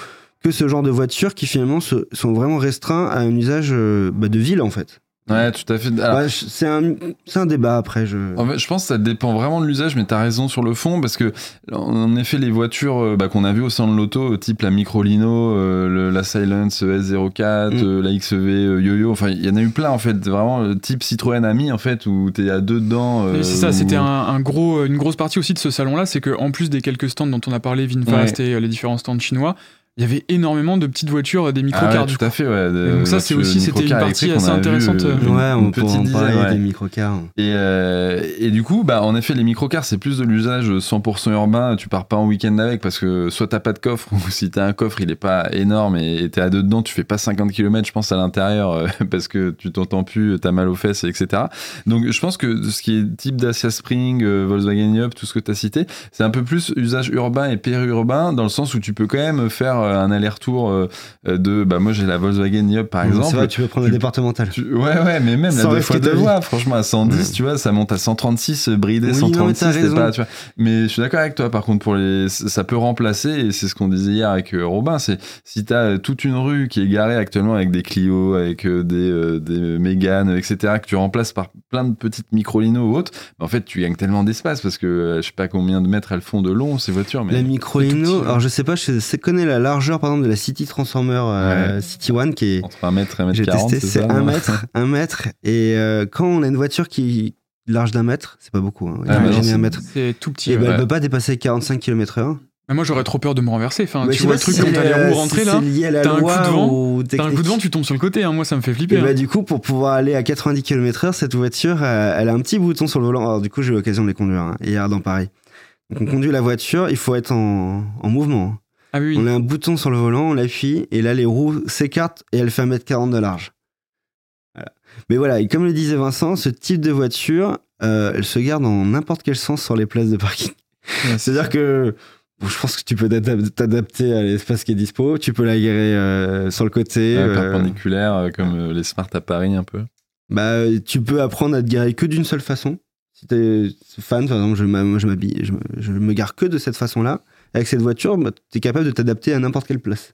que ce genre de voitures qui finalement se- sont vraiment restreints à un usage euh, bah, de ville, en fait? Ouais, tout à fait. Alors, Ouais, je- c'est un, c'est un débat après. Je... En fait, je pense que ça dépend vraiment de l'usage, mais tu as raison sur le fond, parce que, en effet, les voitures euh, bah, qu'on a vues au sein de l'auto, euh, type la Microlino, euh, le- la Silence S04, Mm. euh, la XEV euh, Yo-Yo, enfin, il y en a eu plein, en fait, vraiment, euh, type Citroën Ami, en fait, où tu es à deux dedans. euh, Et c'est ça, où- c'était un, un gros, une grosse partie aussi de ce salon-là, c'est qu'en plus des quelques stands dont on a parlé, Vinfast et euh, les différents stands chinois, il y avait énormément de petites voitures, euh, des microcars. Ah ouais, tout à fait, ouais. Donc ça, c'est aussi- c'était une partie assez intéressante, euh, Ouais, on peut petite en parler ouais. des microcars. Et, euh, et du coup, bah, en effet, les microcars, c'est plus de l'usage 100% urbain. Tu pars pas en week-end avec parce que soit t'as pas de coffre <laughs> ou si t'as un coffre, il est pas énorme et t'es à deux dedans, tu fais pas 50 km, je pense, à l'intérieur euh, <laughs> parce que tu t'entends plus, t'as mal aux fesses, etc. Donc, je pense que ce qui est type Dacia Spring, euh, Volkswagen Up, tout ce que t'as cité, c'est un peu plus usage urbain et périurbain dans le sens où tu peux quand même faire euh, un aller-retour euh, de, bah, moi j'ai la Volkswagen Up par exemple. C'est vrai, tu peux prendre tu- la départementale. Tu- Ouais, ouais, mais même la deux fois de deux voies, franchement, à 110, Ouais. tu vois, ça monte à 136, euh, bridé Oui, non, mais 136, t'as c'est pas, tu vois. Mais je suis d'accord avec toi, par contre, pour les, ça peut remplacer, et c'est ce qu'on disait hier avec euh, Robin, c'est si t'as euh, toute une rue qui est garée actuellement avec des Clio, avec euh, des, euh, des Mégane, etc., que tu remplaces par plein de petites micro-linos ou autres, bah, en fait, tu gagnes tellement d'espace parce que euh, je sais pas combien de mètres elles font de long, ces voitures, mais. La micro-lino, petit, alors je sais pas, je sais connais la largeur par exemple de la City Transformer euh, City One qui est. Entre 1 mètre et 1 mètre J'ai 40, testé, c'est ça, 1 non mètre, <laughs> 1 mètre. Et euh, quand on a une voiture qui est large d'un mètre, c'est pas beaucoup, hein, Ah, c'est- un mètre. C'est tout petit. Et ben, ouais. elle peut pas dépasser 45 km/h. Mais moi, j'aurais trop peur de me renverser. Enfin, tu vois le truc si quand c'est, t'as les roues si rentrées c'est là. lié à la t'as un coup loi de vent, ou T'as un coup de vent, tu tombes sur le côté. hein. Moi, ça me fait flipper. Et bah, hein. du coup, pour pouvoir aller à 90 km/h, cette voiture, euh, elle a un petit bouton sur le volant. Alors, du coup, j'ai eu l'occasion de les conduire hein, hier dans Paris. Donc, on conduit la voiture, il faut être en, en mouvement. Ah oui, On a un bouton sur le volant, on l'appuie, et là, les roues s'écartent et elle fait 1m40 de large. Voilà. Mais voilà, et comme le disait Vincent, ce type de voiture, euh, elle se garde dans n'importe quel sens sur les places de parking. C'est-à-dire que bon, je pense que tu peux t'adap- t'adapter à l'espace qui est dispo, tu peux la garer euh, sur le côté. Ouais, euh, perpendiculaire, euh, comme euh, les Smart à Paris un peu. bah, tu peux apprendre à te garer que d'une seule façon. Si t'es fan, par exemple, je m'a- moi je m'habille, je, me- je me gare que de cette façon-là. Avec cette voiture, bah, tu es capable de t'adapter à n'importe quelle place.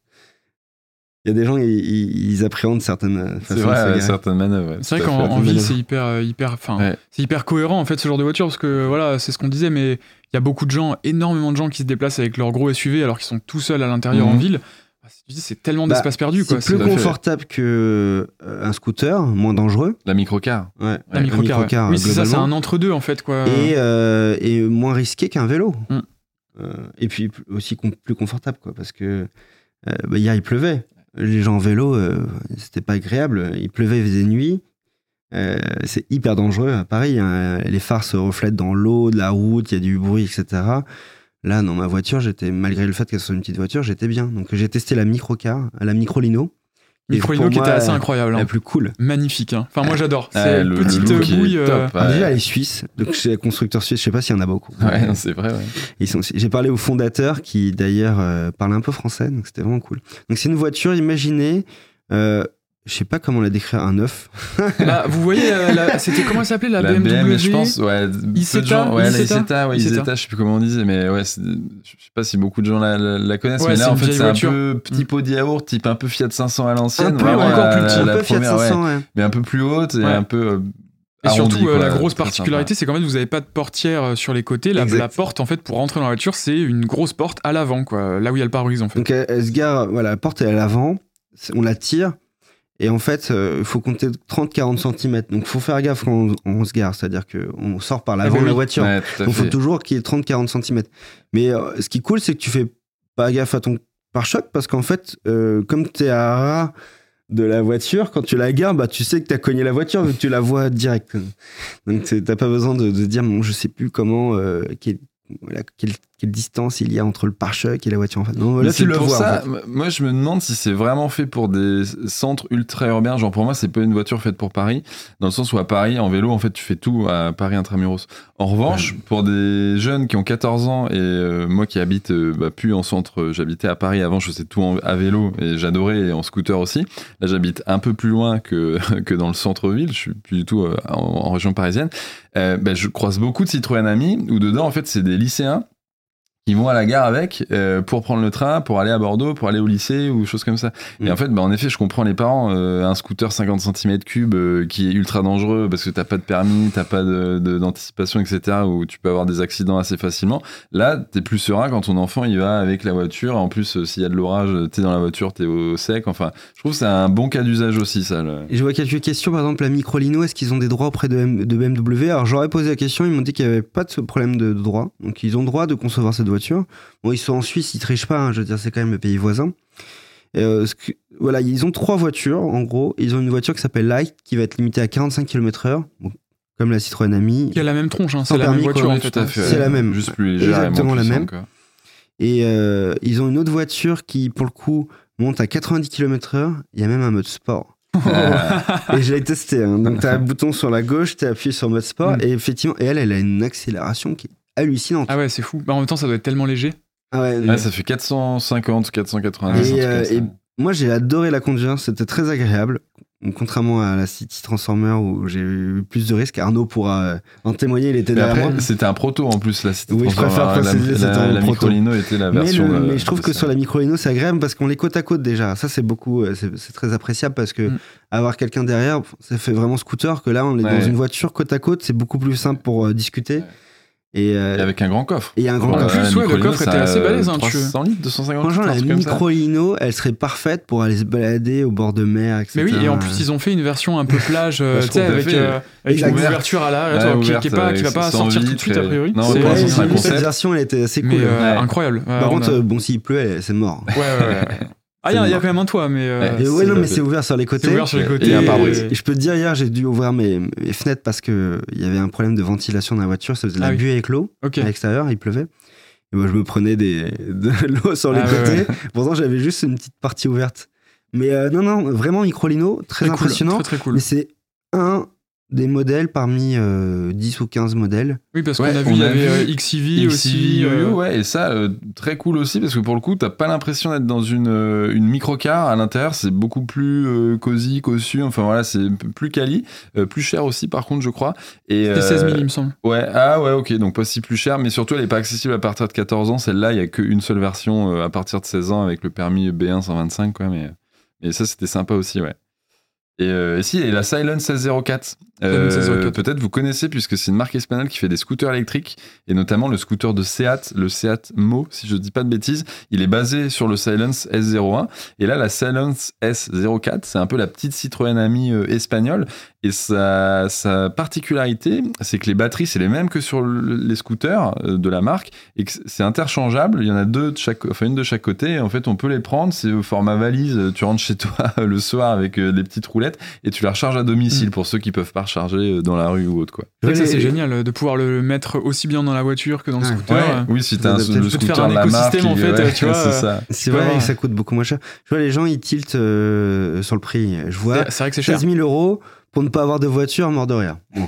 Il y a des gens, ils, appréhendent certaines C'est façons vrai, certaines manœuvres. C'est vrai qu'en ville, c'est hyper, euh, hyper, enfin, Ouais. c'est hyper cohérent en fait ce genre de voiture parce que voilà, c'est ce qu'on disait, mais il y a beaucoup de gens, énormément de gens qui se déplacent avec leur gros SUV alors qu'ils sont tout seuls à l'intérieur Mhm. en ville. Bah, c'est- tu dis, c'est tellement Bah, d'espace perdu quoi. C'est plus à fait. confortable que euh, un scooter, moins dangereux. La microcar. Ouais. La microcar. ouais. microcar, Oui, c'est ça, c'est un entre deux en fait quoi. Et, euh, et moins risqué qu'un vélo. Mm. Euh, et puis aussi plus confortable, quoi, parce que euh, bah, hier il pleuvait. Les gens en vélo, euh, c'était pas agréable. Il pleuvait, il faisait nuit. C'est hyper dangereux à Paris. hein. Les phares se reflètent dans l'eau, de la route, il y a du bruit, etc. Là, dans ma voiture, j'étais malgré le fait qu'elle soit une petite voiture, j'étais bien. Donc j'ai testé la microcar, la microlino, Pour qui était assez incroyable. hein. la plus cool. Magnifique. hein. Enfin, moi j'adore. Ah, C'est le- le petite est bouille. euh, top, ouais. Déjà, elle est suisse, donc chez les constructeurs suisses, je sais pas s'il y en a beaucoup. Ouais, c'est vrai. ouais. Ils sont- J'ai parlé au fondateur qui d'ailleurs euh, parle un peu français, donc c'était vraiment cool. Donc c'est une voiture, imaginez, euh, je sais pas comment la décrire, un œuf. Là, <laughs> vous voyez, euh, la- c'était comment elle s'appelait la, La BMW BM, je pense, ouais, peu de gens, ouais, la Isetta, Isetta, ouais. Isetta, je sais plus comment on disait, mais ouais, je sais pas si beaucoup de gens la, la- la connaissent, Ouais, mais c'est là, en fait, c'est un peu petit pot de yaourt, type un peu Fiat 500 à l'ancienne, un peu, vraiment encore la- plus petit, un la peu Fiat première, ouais, 500, ouais. mais un peu plus haute et Ouais. un peu euh, Et surtout, euh, la grosse particularité, c'est qu'en fait, vous n'avez pas de portière euh, sur les côtés. La, la porte, en fait, pour rentrer dans la voiture, c'est une grosse porte à l'avant, quoi. Là où il y a le pare-brise, en fait. Donc elle, se gare, voilà, la porte est à l'avant, on la tire, et en fait, il faut compter 30-40 cm. Donc faut faire gaffe quand on, on se gare, c'est-à-dire qu'on sort par l'avant bah de la voiture. Ouais, Donc il faut toujours qu'il y ait 30-40 cm. Mais euh, ce qui est cool, c'est que tu fais pas gaffe à ton pare-choc parce qu'en fait, euh, comme tu es à ras de la voiture, quand tu la gares, bah, tu sais que tu as cogné la voiture vu que tu la vois direct. Donc tu n'as pas besoin de, de dire, bon, je sais plus comment, euh, quelle, voilà, quelle, quelle distance il y a entre le pare-choc et la voiture en fait. Non, là c'est tu le pour vois. en ça, fait. moi je me demande si c'est vraiment fait pour des centres ultra urbains. Genre pour moi, c'est pas une voiture faite pour Paris, dans le sens où à Paris, en vélo, en fait, tu fais tout à Paris intramuros. En revanche, pour des jeunes qui ont 14 ans et euh, moi qui habite euh, bah, plus en centre, euh, j'habitais à Paris avant, je faisais tout en- à vélo et j'adorais et en scooter aussi. Là, j'habite un peu plus loin que, <laughs> que dans le centre-ville, je suis plus du tout euh, en, en région parisienne. Euh, bah, je croise beaucoup de Citroën Ami où dedans, en fait, c'est des lycéens qui vont à la gare avec euh, pour prendre le train, pour aller à Bordeaux, pour aller au lycée ou choses comme ça. Et Mm. en fait, bah, en effet, je comprends les parents. euh, un scooter 50 cm3 euh, qui est ultra dangereux parce que t'as pas de permis, t'as pas de- de- d'anticipation, etc. Où tu peux avoir des accidents assez facilement. Là, t'es plus serein quand ton enfant il va avec la voiture. En plus, s'il y a de l'orage, t'es dans la voiture, t'es au sec. Enfin, je trouve que c'est un bon cas d'usage aussi, ça. le- Et je vois quelques questions, par exemple la Microlino, est-ce qu'ils ont des droits auprès de, M- de BMW Alors j'aurais posé la question, ils m'ont dit qu'il n'y avait pas de ce problème de, de droit, donc ils ont droit de concevoir cette voiture. Bon, ils sont en Suisse, ils trichent pas, hein, je veux dire, c'est quand même le pays voisin. Euh, ce que- voilà, ils ont trois voitures en gros. Ils ont une voiture qui s'appelle Light qui va être limitée à 45 km/h, bon, comme la Citroën Ami. Qui a la même tronche, hein, c'est la même permis, quoi, voiture. Tout à hein. fait. C'est la même. Juste plus légère et Exactement moins la même. quoi. Et euh, ils ont une autre voiture qui, pour le coup, monte à 90 km/h. Il y a même un mode sport. <laughs> et je l'ai testé. hein. Donc, tu as un bouton sur la gauche, tu appuyé sur mode sport. Mm. Et effectivement, et elle, elle a une accélération qui est hallucinante. Ah ouais, c'est fou. Bah, en même temps, ça doit être tellement léger. Ah ouais, Ouais, ça fait 450, 490. Et, un truc euh, et Moi, j'ai adoré la conduire. C'était très agréable. Contrairement à la City Transformer où j'ai eu plus de risques. Arnaud pourra euh, en témoigner. Il était Mais derrière moi. c'était un proto en plus, là. C'était Oui, je Transformer. préfère la, préciser, c'était la, un la proto. Microlino était la Mais, version. le- euh, mais je trouve que sur la Microlino, c'est agréable parce qu'on est côte à côte déjà. Ça, c'est beaucoup, c'est c'est très appréciable parce que Mm. avoir quelqu'un derrière, ça fait vraiment scooter. Que là, on est Ouais. dans une voiture côte à côte, c'est beaucoup plus simple pour euh, discuter. Ouais. Et, euh, Et avec un grand coffre. et un grand En coffre. plus, ouais, le coffre était assez balèze, hein, tu- 300 litres, 250 Franchement, litres, la ça. Microlino, elle serait parfaite pour aller se balader au bord de mer, etc. Mais oui, et en plus, ils ont fait une version un peu plage, euh, Ouais, tu sais, avec, euh, avec une ouverture à l'arrière, Ouais, toi, qui, ouverte, qui est pas, qui va pas sortir tout de suite, a priori. Non, C'est- ouais, Ouais, cette version, elle était assez cool. Mais euh, Ouais. incroyable. Ouais, Par on contre, bon, s'il pleut, c'est mort. ouais, ouais, ouais. <laughs> Ah, il y, a- il y a quand même un toit, mais. euh, Ouais. Et non, mais c'est ouvert sur les côtés. c'est ouvert sur les Et côtés. un pare-brise. Et je peux te dire, hier, j'ai dû ouvrir mes, mes fenêtres parce qu'il y avait un problème de ventilation dans la voiture. Ça faisait de Ah la oui. buée avec l'eau à l'extérieur, il pleuvait. Et moi, je me prenais des, <laughs> de l'eau sur les Ah côtés. ouais. Pourtant, j'avais juste une petite partie ouverte. Mais euh, non, non, vraiment, Microlino, très, Très cool, impressionnant. Très, très cool. Mais c'est un des modèles parmi euh, 10 ou 15 modèles. Oui, parce Ouais, qu'on a vu, il y avait euh, XEV aussi. XCV, euh, ouais, et ça, euh, très cool aussi, parce que pour le coup, t'as pas l'impression d'être dans une, euh, une microcar à l'intérieur, c'est beaucoup plus euh, cosy, cossu, enfin voilà, c'est plus quali, euh, plus cher aussi, par contre, je crois. Et, C'était euh, 16 000, il me semble. Ouais, ah ouais, ok, donc pas si plus cher, mais surtout elle est pas accessible à partir de 14 ans. Celle-là, il y a qu'une seule version euh, à partir de 16 ans avec le permis B1 125, quoi, mais, mais ça c'était sympa aussi, ouais. Et, euh, et si, et la Silence S04. Euh, Silence S04. Peut-être vous connaissez, puisque c'est une marque espagnole qui fait des scooters électriques, et notamment le scooter de Seat, le Seat Mo, si je dis pas de bêtises. Il est basé sur le Silence S01. Et là, la Silence S04, c'est un peu la petite Citroën amie euh, espagnole. Et sa, sa particularité, c'est que les batteries, c'est les mêmes que sur le- les scooters euh, de la marque, et que c'est interchangeable. Il y en a deux de chaque, enfin une de chaque côté. Et en fait, on peut les prendre. C'est au format valise. Tu rentres chez toi <laughs> le soir avec euh, des petites roulettes et tu la recharges à domicile Mm. pour ceux qui peuvent pas recharger euh, dans la rue ou autre, quoi. C'est vrai que ça, c'est génial euh, de pouvoir le mettre aussi bien dans la voiture que dans le Ouais. scooter. euh. Oui, si t'as un, Adapté. le Tu peux te scooter faire un de la marque, écosystème, en fait, ouais, <laughs> tu vois, c'est ça. C'est vrai que ça coûte beaucoup moins cher. Je vois les gens, ils tiltent euh, sur le prix. Je vois C'est c'est vrai que c'est cher. 16 000 euros pour ne pas avoir de voiture, mort de rire. <laughs> Bon.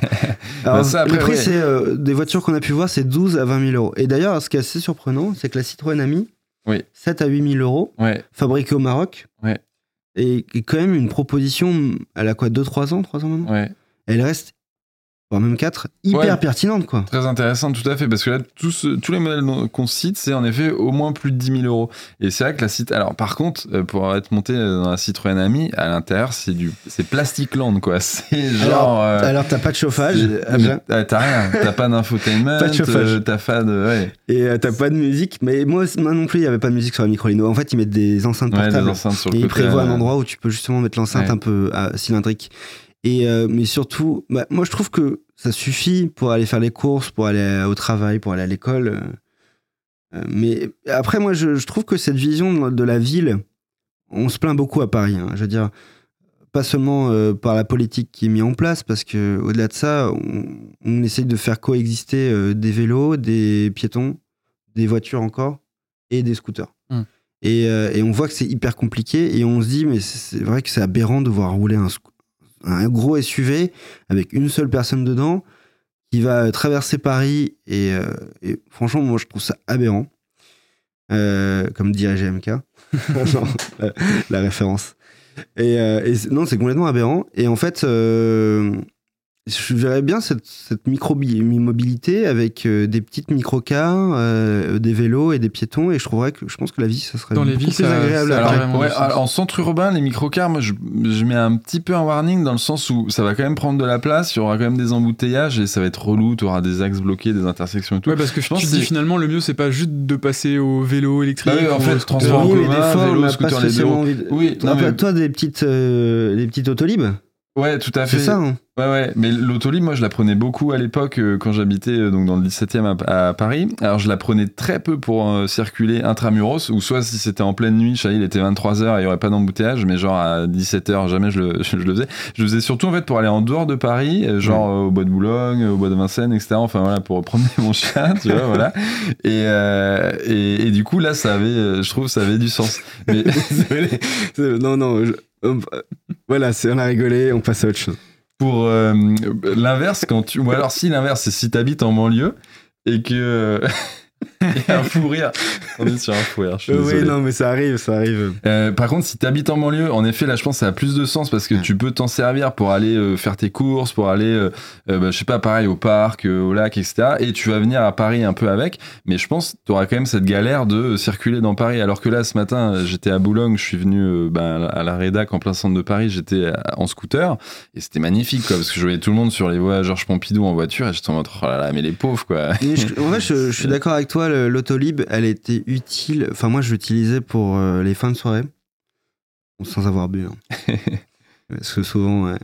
Alors, Bah, ça, après, le prix, ouais. c'est euh, des voitures qu'on a pu voir, c'est 12 à 20 000 euros. Et d'ailleurs, ce qui est assez surprenant, c'est que la Citroën Ami, Oui. 7 à 8 000 euros, Ouais, fabriquée au Maroc, Ouais. et, et quand même une proposition, elle a quoi, 2-3 ans, 3 ans maintenant? Ouais. Elle reste, voire même 4, hyper Ouais. pertinente, quoi. Très intéressant, tout à fait, parce que là, tous, tous les modèles qu'on cite, c'est en effet au moins plus de 10 000 euros. Et c'est vrai que la Cit... Alors, par contre, euh, pour être monté euh, dans la Citroën Ami, à l'intérieur, c'est du, c'est Plastic Land, quoi. <laughs> C'est genre. euh, Alors, t'as pas de chauffage, ah, mais, ah, t'as rien, t'as pas d'infotainment, <laughs> Pas de chauffage. t'as pas de. Ouais, et euh, t'as pas de musique. Mais moi, moi non plus, il y avait pas de musique sur la Microlino. En fait, ils mettent des enceintes ouais portables. des enceintes sur le Et il côté. prévoit euh, un endroit où tu peux justement mettre l'enceinte un peu cylindrique. Et euh, mais surtout, bah, moi je trouve que ça suffit pour aller faire les courses, pour aller au travail, pour aller à l'école. euh. Euh, mais après, moi je, je trouve que cette vision de, la ville, on se plaint beaucoup à Paris. hein. je veux dire, pas seulement euh, par la politique qui est mise en place, parce que au-delà de ça, on, on essaye de faire coexister des vélos, des piétons, des voitures encore et des scooters. Hmm. Et, et on voit que c'est hyper compliqué et on se dit, mais c'est vrai que c'est aberrant de voir rouler un, sc- un gros SUV avec une seule personne dedans qui va euh, traverser Paris. Et, euh, et franchement, moi, je trouve ça aberrant. Euh, comme dirait GMK. La, <laughs> la référence. Et, non, c'est complètement aberrant. Et en fait, je verrais bien cette, cette micro-mobilité avec euh, des petites microcars, euh, des vélos et des piétons. Et je trouverais que je pense que la vie, ça serait Dans les beaucoup villes, plus ça- agréable. ça Alors, ouais, alors, en centre urbain, les microcars, moi, je, je mets un petit peu un warning dans le sens où ça va quand même prendre de la place, il y aura quand même des embouteillages et ça va être relou, tu auras des axes bloqués, des intersections et tout. Ouais, parce que Je pense tu te que dis finalement, le mieux, c'est pas juste de passer au vélo électrique. Ah oui, en fait, transport en commun, des fois, vélo, scooter, les deux. Oui, non, as mais- toi, des petites, euh, des petites autolibes Ouais, tout à fait. C'est ça, hein Ouais, ouais, mais l'autolib, moi, je la prenais beaucoup à l'époque euh, quand j'habitais euh, donc dans le 17e à, à Paris. Alors, je la prenais très peu pour euh, circuler intramuros, ou soit si c'était en pleine nuit, il était 23h et il y aurait pas d'embouteillage, mais genre à 17h, jamais je le, <laughs> je, le faisais. Je le faisais surtout en fait pour aller en dehors de Paris, euh, genre au bois de Boulogne, au bois de Vincennes, etc. Enfin voilà, pour promener <laughs> mon chien, tu vois, voilà. Et, et, et du coup, là, ça avait, je trouve, ça avait du sens. Mais <laughs> Non, non. je- Voilà, on a rigolé, on passe à autre chose. pour euh, l'inverse, quand tu. Ou alors, si l'inverse, c'est si t'habites en banlieue et que. <laughs> Il y a un fou rire. On est sur un fou rire, je suis oui, désolé. non, mais ça arrive, ça arrive. Euh, par contre, si t'habites en banlieue, en effet, là, je pense que ça a plus de sens parce que Ouais. tu peux t'en servir pour aller euh, faire tes courses, pour aller, euh, bah, je sais pas, pareil, au parc, euh, au lac, etc. Et tu vas venir à Paris un peu avec. Mais je pense que t'auras quand même cette galère de circuler dans Paris. Alors que là, ce matin, j'étais à Boulogne, je suis venu euh, bah, à la rédac en plein centre de Paris, j'étais en scooter et c'était magnifique, quoi, parce que je voyais tout le monde sur les voies Georges Pompidou en voiture et j'étais en mode, oh là là, mais les pauvres, quoi. Je- en fait, je, je suis <laughs> d'accord avec toi, l'autolib, elle était utile. Enfin, moi, je l'utilisais pour euh, les fins de soirée. Bon, sans avoir bu. hein. <laughs> Parce que souvent,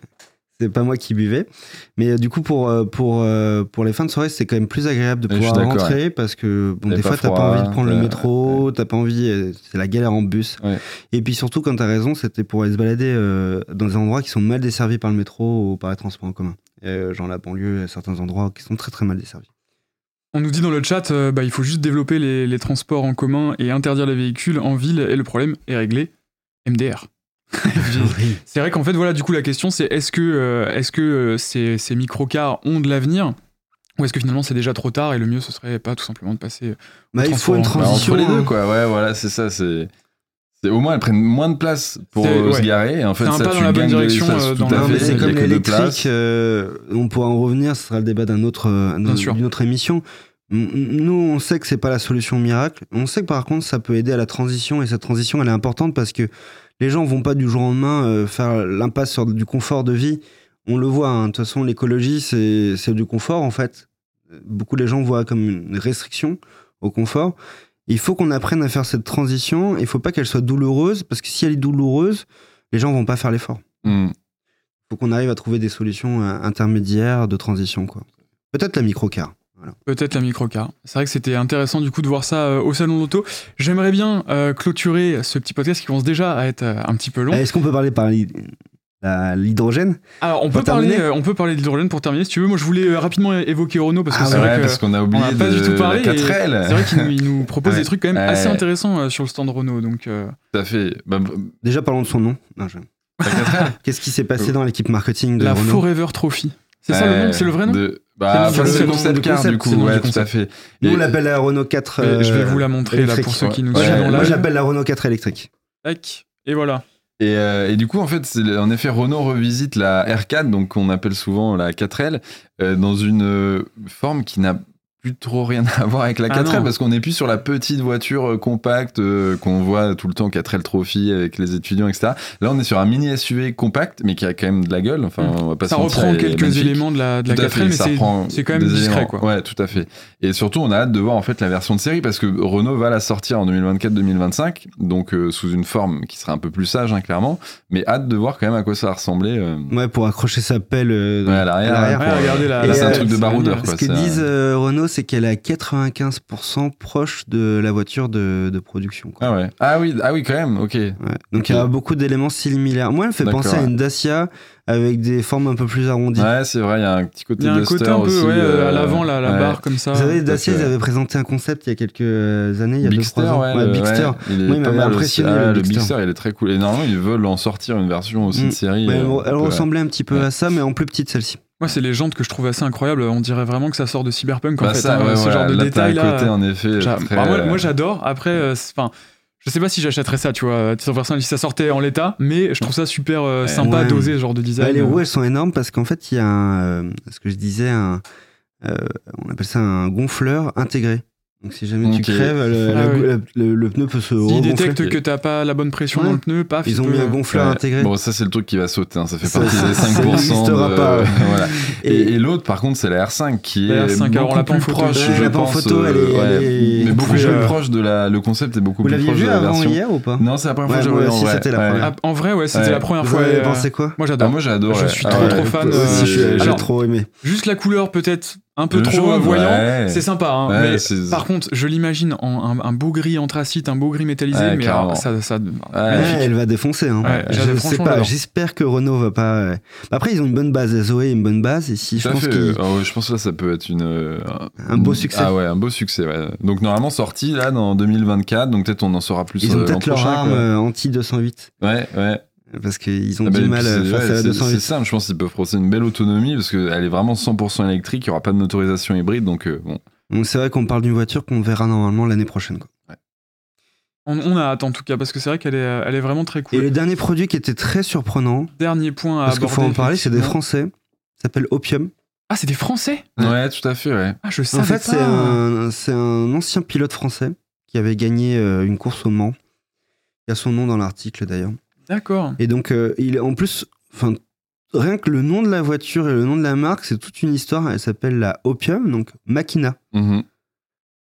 c'est pas moi qui buvais. Mais euh, du coup, pour, euh, pour, pour les fins de soirée, c'est quand même plus agréable de pouvoir rentrer parce que bon, des fois, t'as pas envie de prendre le métro, t'as pas envie, c'est la galère en bus. Ouais. Et puis surtout, quand t'as raison, c'était pour aller se balader dans des endroits qui sont mal desservis par le métro ou par les transports en commun. Genre la banlieue, a certains endroits qui sont très très mal desservis. On nous dit dans le chat, euh, bah, il faut juste développer les, les transports en commun et interdire les véhicules en ville et le problème est réglé. MDR. <laughs> C'est vrai qu'en fait, voilà, du coup, la question c'est est-ce que, euh, est-ce que euh, ces, ces microcars ont de l'avenir ou est-ce que finalement c'est déjà trop tard et le mieux ce serait pas tout simplement de passer. Bah, il faut une. Bah, transition. entre les deux, hein. quoi. Ouais, voilà, c'est ça. C'est. Au moins, elles prennent moins de place pour euh, se ouais. garer. Et en fait, C'est un ça, pas tu dans la bonne direction, euh, dans Non, mais c'est comme l'électrique. euh, on pourra en revenir, ce sera le débat d'un autre, euh, Bien sûr. d'une autre émission. Nous, on sait que c'est pas la solution miracle. On sait que par contre, ça peut aider à la transition et cette transition, elle est importante parce que les gens vont pas du jour au lendemain euh, faire l'impasse sur du confort de vie. On le voit. hein. De toute façon, l'écologie, c'est c'est du confort en fait. Beaucoup de gens voient comme une restriction au confort. Il faut qu'on apprenne à faire cette transition. Il faut pas qu'elle soit douloureuse parce que si elle est douloureuse, les gens vont pas faire l'effort Hmm. faut qu'on arrive à trouver des solutions euh, intermédiaires de transition. quoi. Peut-être la microcar. Voilà. Peut-être la microcar. C'est vrai que c'était intéressant du coup de voir ça euh, au salon de l'auto. J'aimerais bien euh, clôturer ce petit podcast qui commence déjà à être euh, un petit peu long. Eh, Est-ce qu'on peut parler par l'hydrogène Alors on peut parler, euh, on peut parler d'hydrogène pour terminer si tu veux. Moi je voulais euh, rapidement évoquer Renault parce que Ah c'est C'est vrai qu'on a oublié on pas de du tout parlé. la et 4L. C'est vrai qu'il nous, <laughs> propose Ouais. des trucs quand même assez Ouais. intéressants euh, sur le stand Renault. Donc euh, Tout à fait. Bah, bah, Déjà, parlons de son nom. Non, je- <laughs> la 4L. Qu'est-ce qui s'est passé dans l'équipe marketing de la Renault Forever Trophy. C'est ça le Ouais, nom C'est le vrai nom de- Bah, C'est le- concept car, du coup. Ouais, du tout à fait. Nous, on l'appelle la Renault 4. Mais Je vais vous la montrer là pour ceux qui nous suivent Ouais, en moi, j'appelle la Renault 4 électrique. Tac. Et voilà. Et, euh, et du coup, en fait, en effet, Renault revisite la R4, donc qu'on appelle souvent la 4L, euh, dans une euh, forme qui n'a plus trop rien à voir avec la Ah 4L non. parce qu'on n'est plus sur la petite voiture euh, compacte euh, qu'on voit tout le temps 4L Trophy avec les étudiants etc. Là on est sur un mini SUV compact mais qui a quand même de la gueule enfin on va pas Ça reprend est quelques magnifique. éléments de la, de la Tout à 4L, fait, mais ça c'est- reprend c'est quand même discret éléments. quoi. Ouais, tout à fait. Et surtout, on a hâte de voir en fait la version de série parce que Renault va la sortir en 2024-2025, donc euh, sous une forme qui sera un peu plus sage, hein, clairement. Mais hâte de voir quand même à quoi ça va ressembler. euh, Ouais, pour accrocher sa pelle euh, Ouais, à l'arrière, Ouais, regardez la- c'est un truc de baroudeur. Ce que disent Renault, c'est qu'elle est à 95% proche de la voiture de, de production. quoi. Ah ouais. Ah oui, ah oui, quand même. Ok. Ouais. Donc il y a beaucoup d'éléments similaires. Moi, elle me fait penser à une Dacia avec des formes un peu plus arrondies. Ouais, c'est vrai. Il y a un petit côté Il y a un Duster côté un peu aussi, ouais, euh, à l'avant, là, la ouais. barre comme ça. Vous savez, Dacia, ils avaient présenté un concept il y a quelques années, il y a Bigster, 2-3 ans. ouais, le- Bigster. ouais, il est Moi, il m'avait impressionné, Ah, le le Bigster. Bigster, il est très cool. Et normalement, ils veulent en sortir une version aussi Mm. de série. Ouais, euh, elle ressemblait un petit peu à ça, mais en plus petite celle-ci. Moi, c'est les jantes que je trouve assez incroyables. On dirait vraiment que ça sort de Cyberpunk en Bah fait. ça, hein, ouais, ce voilà. genre de Là, un là. côté en effet J'a- très, bah, moi, euh, moi, j'adore. Après, euh, enfin, je sais pas si j'achèterais ça, tu vois, personnel, si ça sortait en l'état, mais je trouve ça super euh, sympa, Ouais. dosé, ce genre de design. Bah, les euh. roues, elles sont énormes parce qu'en fait, il y a un, euh, ce que je disais, un, euh, on appelle ça un gonfleur intégré. Donc si jamais Ok. tu crèves, le, Ah la- oui. la- le- le pneu peut se regonfler. détectent que t'as pas la bonne pression Ouais. dans le pneu, paf, Ils ont mis un gonfleur Ouais. intégré. Bon, ça, c'est le truc qui va sauter. hein. Ça fait Ça, partie ça- des ça 5%. n'existera de- pas, ouais. <laughs> voilà. Et, Et- et l'autre, par contre, c'est la R5 qui La est R5, alors, on beaucoup l'a pas en plus photo. proche. Ouais, je l'a pense, photo, elle est- ouais. elle est mais beaucoup plus, plus euh, proche de la. Le concept est beaucoup Vous plus proche vu de la avant version. hier ou pas? Non, c'est la première fois que c'était la Ouais. première. Ah, en vrai, ouais, c'était la première Vous fois. et, euh, pensé quoi? Moi Ah, j'adore. moi, j'adore. Je suis Ah trop, trop fan, euh, j'ai- j'ai alors- trop aimé. Juste la couleur peut-être un peu Le trop jaune, euh, voyant. ouais. C'est sympa, hein, Ouais, mais c'est- par contre, je l'imagine en un, un beau gris anthracite, un beau gris métallisé, Ouais, mais alors, ça, ça, elle va défoncer. Hein. Ouais, je sais pas. J'espère que Renault va pas. euh, Après, ils ont une bonne base. Zoé a une bonne base. Et si je pense ouais, je pense que là, ça peut être une, euh, Un beau succès. Ah ouais, un beau succès. ouais. Donc normalement sorti là dans 2024. Donc peut-être on en saura plus. Ils ont euh, peut-être leur prochain, arme quoi. euh, anti-208. Ouais, ouais. Parce qu'ils ont Ah bah, du mal face ouais, à la c'est- 208. C'est simple, je pense qu'ils peuvent procéder une belle autonomie parce qu'elle est vraiment 100% électrique, il n'y aura pas de motorisation hybride, donc euh, bon. Donc c'est vrai qu'on parle d'une voiture qu'on verra normalement l'année prochaine. quoi. on, on a hâte en tout cas, parce que c'est vrai qu'elle est, elle est vraiment très cool. Et le dernier produit qui était très surprenant, Dernier point à parce qu'il aborder. faut en parler, c'est des. Français. Ça s'appelle Opium. Ah, c'est des Français? Ouais. Ouais, tout à fait, ouais. Ah, je savais En fait, pas. c'est un, c'est un ancien pilote français qui avait gagné euh, une course au Mans. Il y a son nom dans l'article d'ailleurs. D'accord. Et donc, euh, il est en plus, enfin, rien que le nom de la voiture et le nom de la marque, c'est toute une histoire. Elle s'appelle la Opium, donc Makina. Mhm.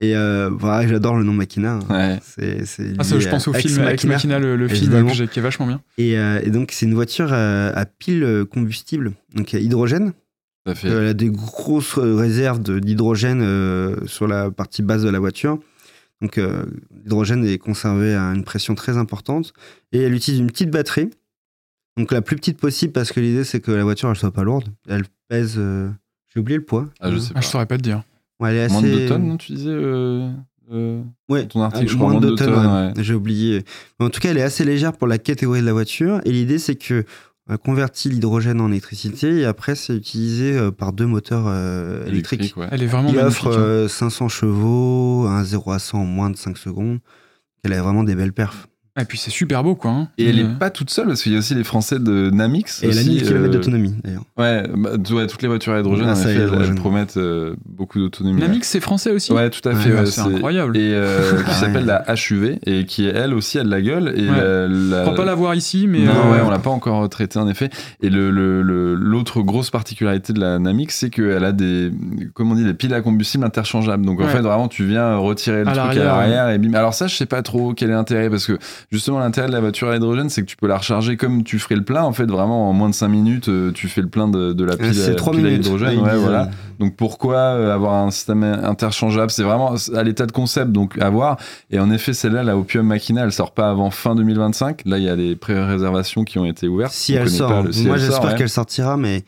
Et euh, voilà, j'adore le nom Makina. hein. Ouais. C'est, c'est Ah, ça, je pense au film Ex Machina, le, le film que qui est vachement bien. Et, euh, et donc, c'est une voiture à pile combustible, donc à hydrogène. À fait. Euh, Elle a des grosses réserves d'hydrogène euh, sur la partie basse de la voiture. Donc, euh, l'hydrogène est conservé à une pression très importante. Et elle utilise une petite batterie. Donc, la plus petite possible, parce que l'idée, c'est que la voiture, elle soit pas lourde. Elle pèse. euh, J'ai oublié le poids. Ah, je sais Ah, pas. je saurais pas te dire. Ouais, elle est assez... Moins de 2 tonnes, non, tu disais euh, euh, Ouais, ton article, ah, je crois, moins de moins de 2 deux tonnes, tonnes, ouais. J'ai oublié. Mais en tout cas, elle est assez légère pour la catégorie de la voiture. Et l'idée, c'est que convertit l'hydrogène en électricité et après, c'est utilisé euh, par deux moteurs euh, électriques. ouais. Elle est vraiment Il magnifique. offre hein. euh, 500 chevaux, un 0 à 100 en moins de 5 secondes. Elle a vraiment des belles perfs. Et puis c'est super beau, quoi. hein. Et elle Euh, est pas toute seule parce qu'il y a aussi les Français de Namix. Et elle a aussi, 1000 km euh, d'autonomie d'ailleurs. Ouais, bah, ouais, toutes les voitures à hydrogène, en Grâce à effet, elles- elles, promettent euh, beaucoup d'autonomie. Namix, c'est français aussi? Ouais, tout à fait. Ah, ouais, c'est incroyable. Et euh, <laughs> qui Ah s'appelle la HUV et qui elle aussi a de la gueule. Et Ouais. la- la- pas la voir ici, mais. non, euh, ouais, on l'a pas encore traité en effet. Et le, le- le- l'autre grosse particularité de la Namix, c'est qu'elle a des, comment on dit, des piles à combustible interchangeables. Donc en fait, vraiment, tu viens retirer le À truc l'arrière, à l'arrière et bim. Alors ça, je sais pas trop quel est l'intérêt parce que justement, l'intérêt de la voiture à hydrogène, c'est que tu peux la recharger comme tu ferais le plein. En fait, vraiment, en moins de 5 minutes, euh, tu fais le plein de, de la pile, Euh, C'est à- 3 pile à minutes. hydrogène. Ouais, voilà. euh, Donc pourquoi euh, avoir un système interchangeable? C'est vraiment à l'état de concept, donc à voir. Et en effet, celle-là, la Opium Machina, elle sort pas avant fin 2025. Là, il y a des pré-réservations qui ont été ouvertes. Si elle sort. pas si Moi, j'espère ouais. qu'elle sortira, mais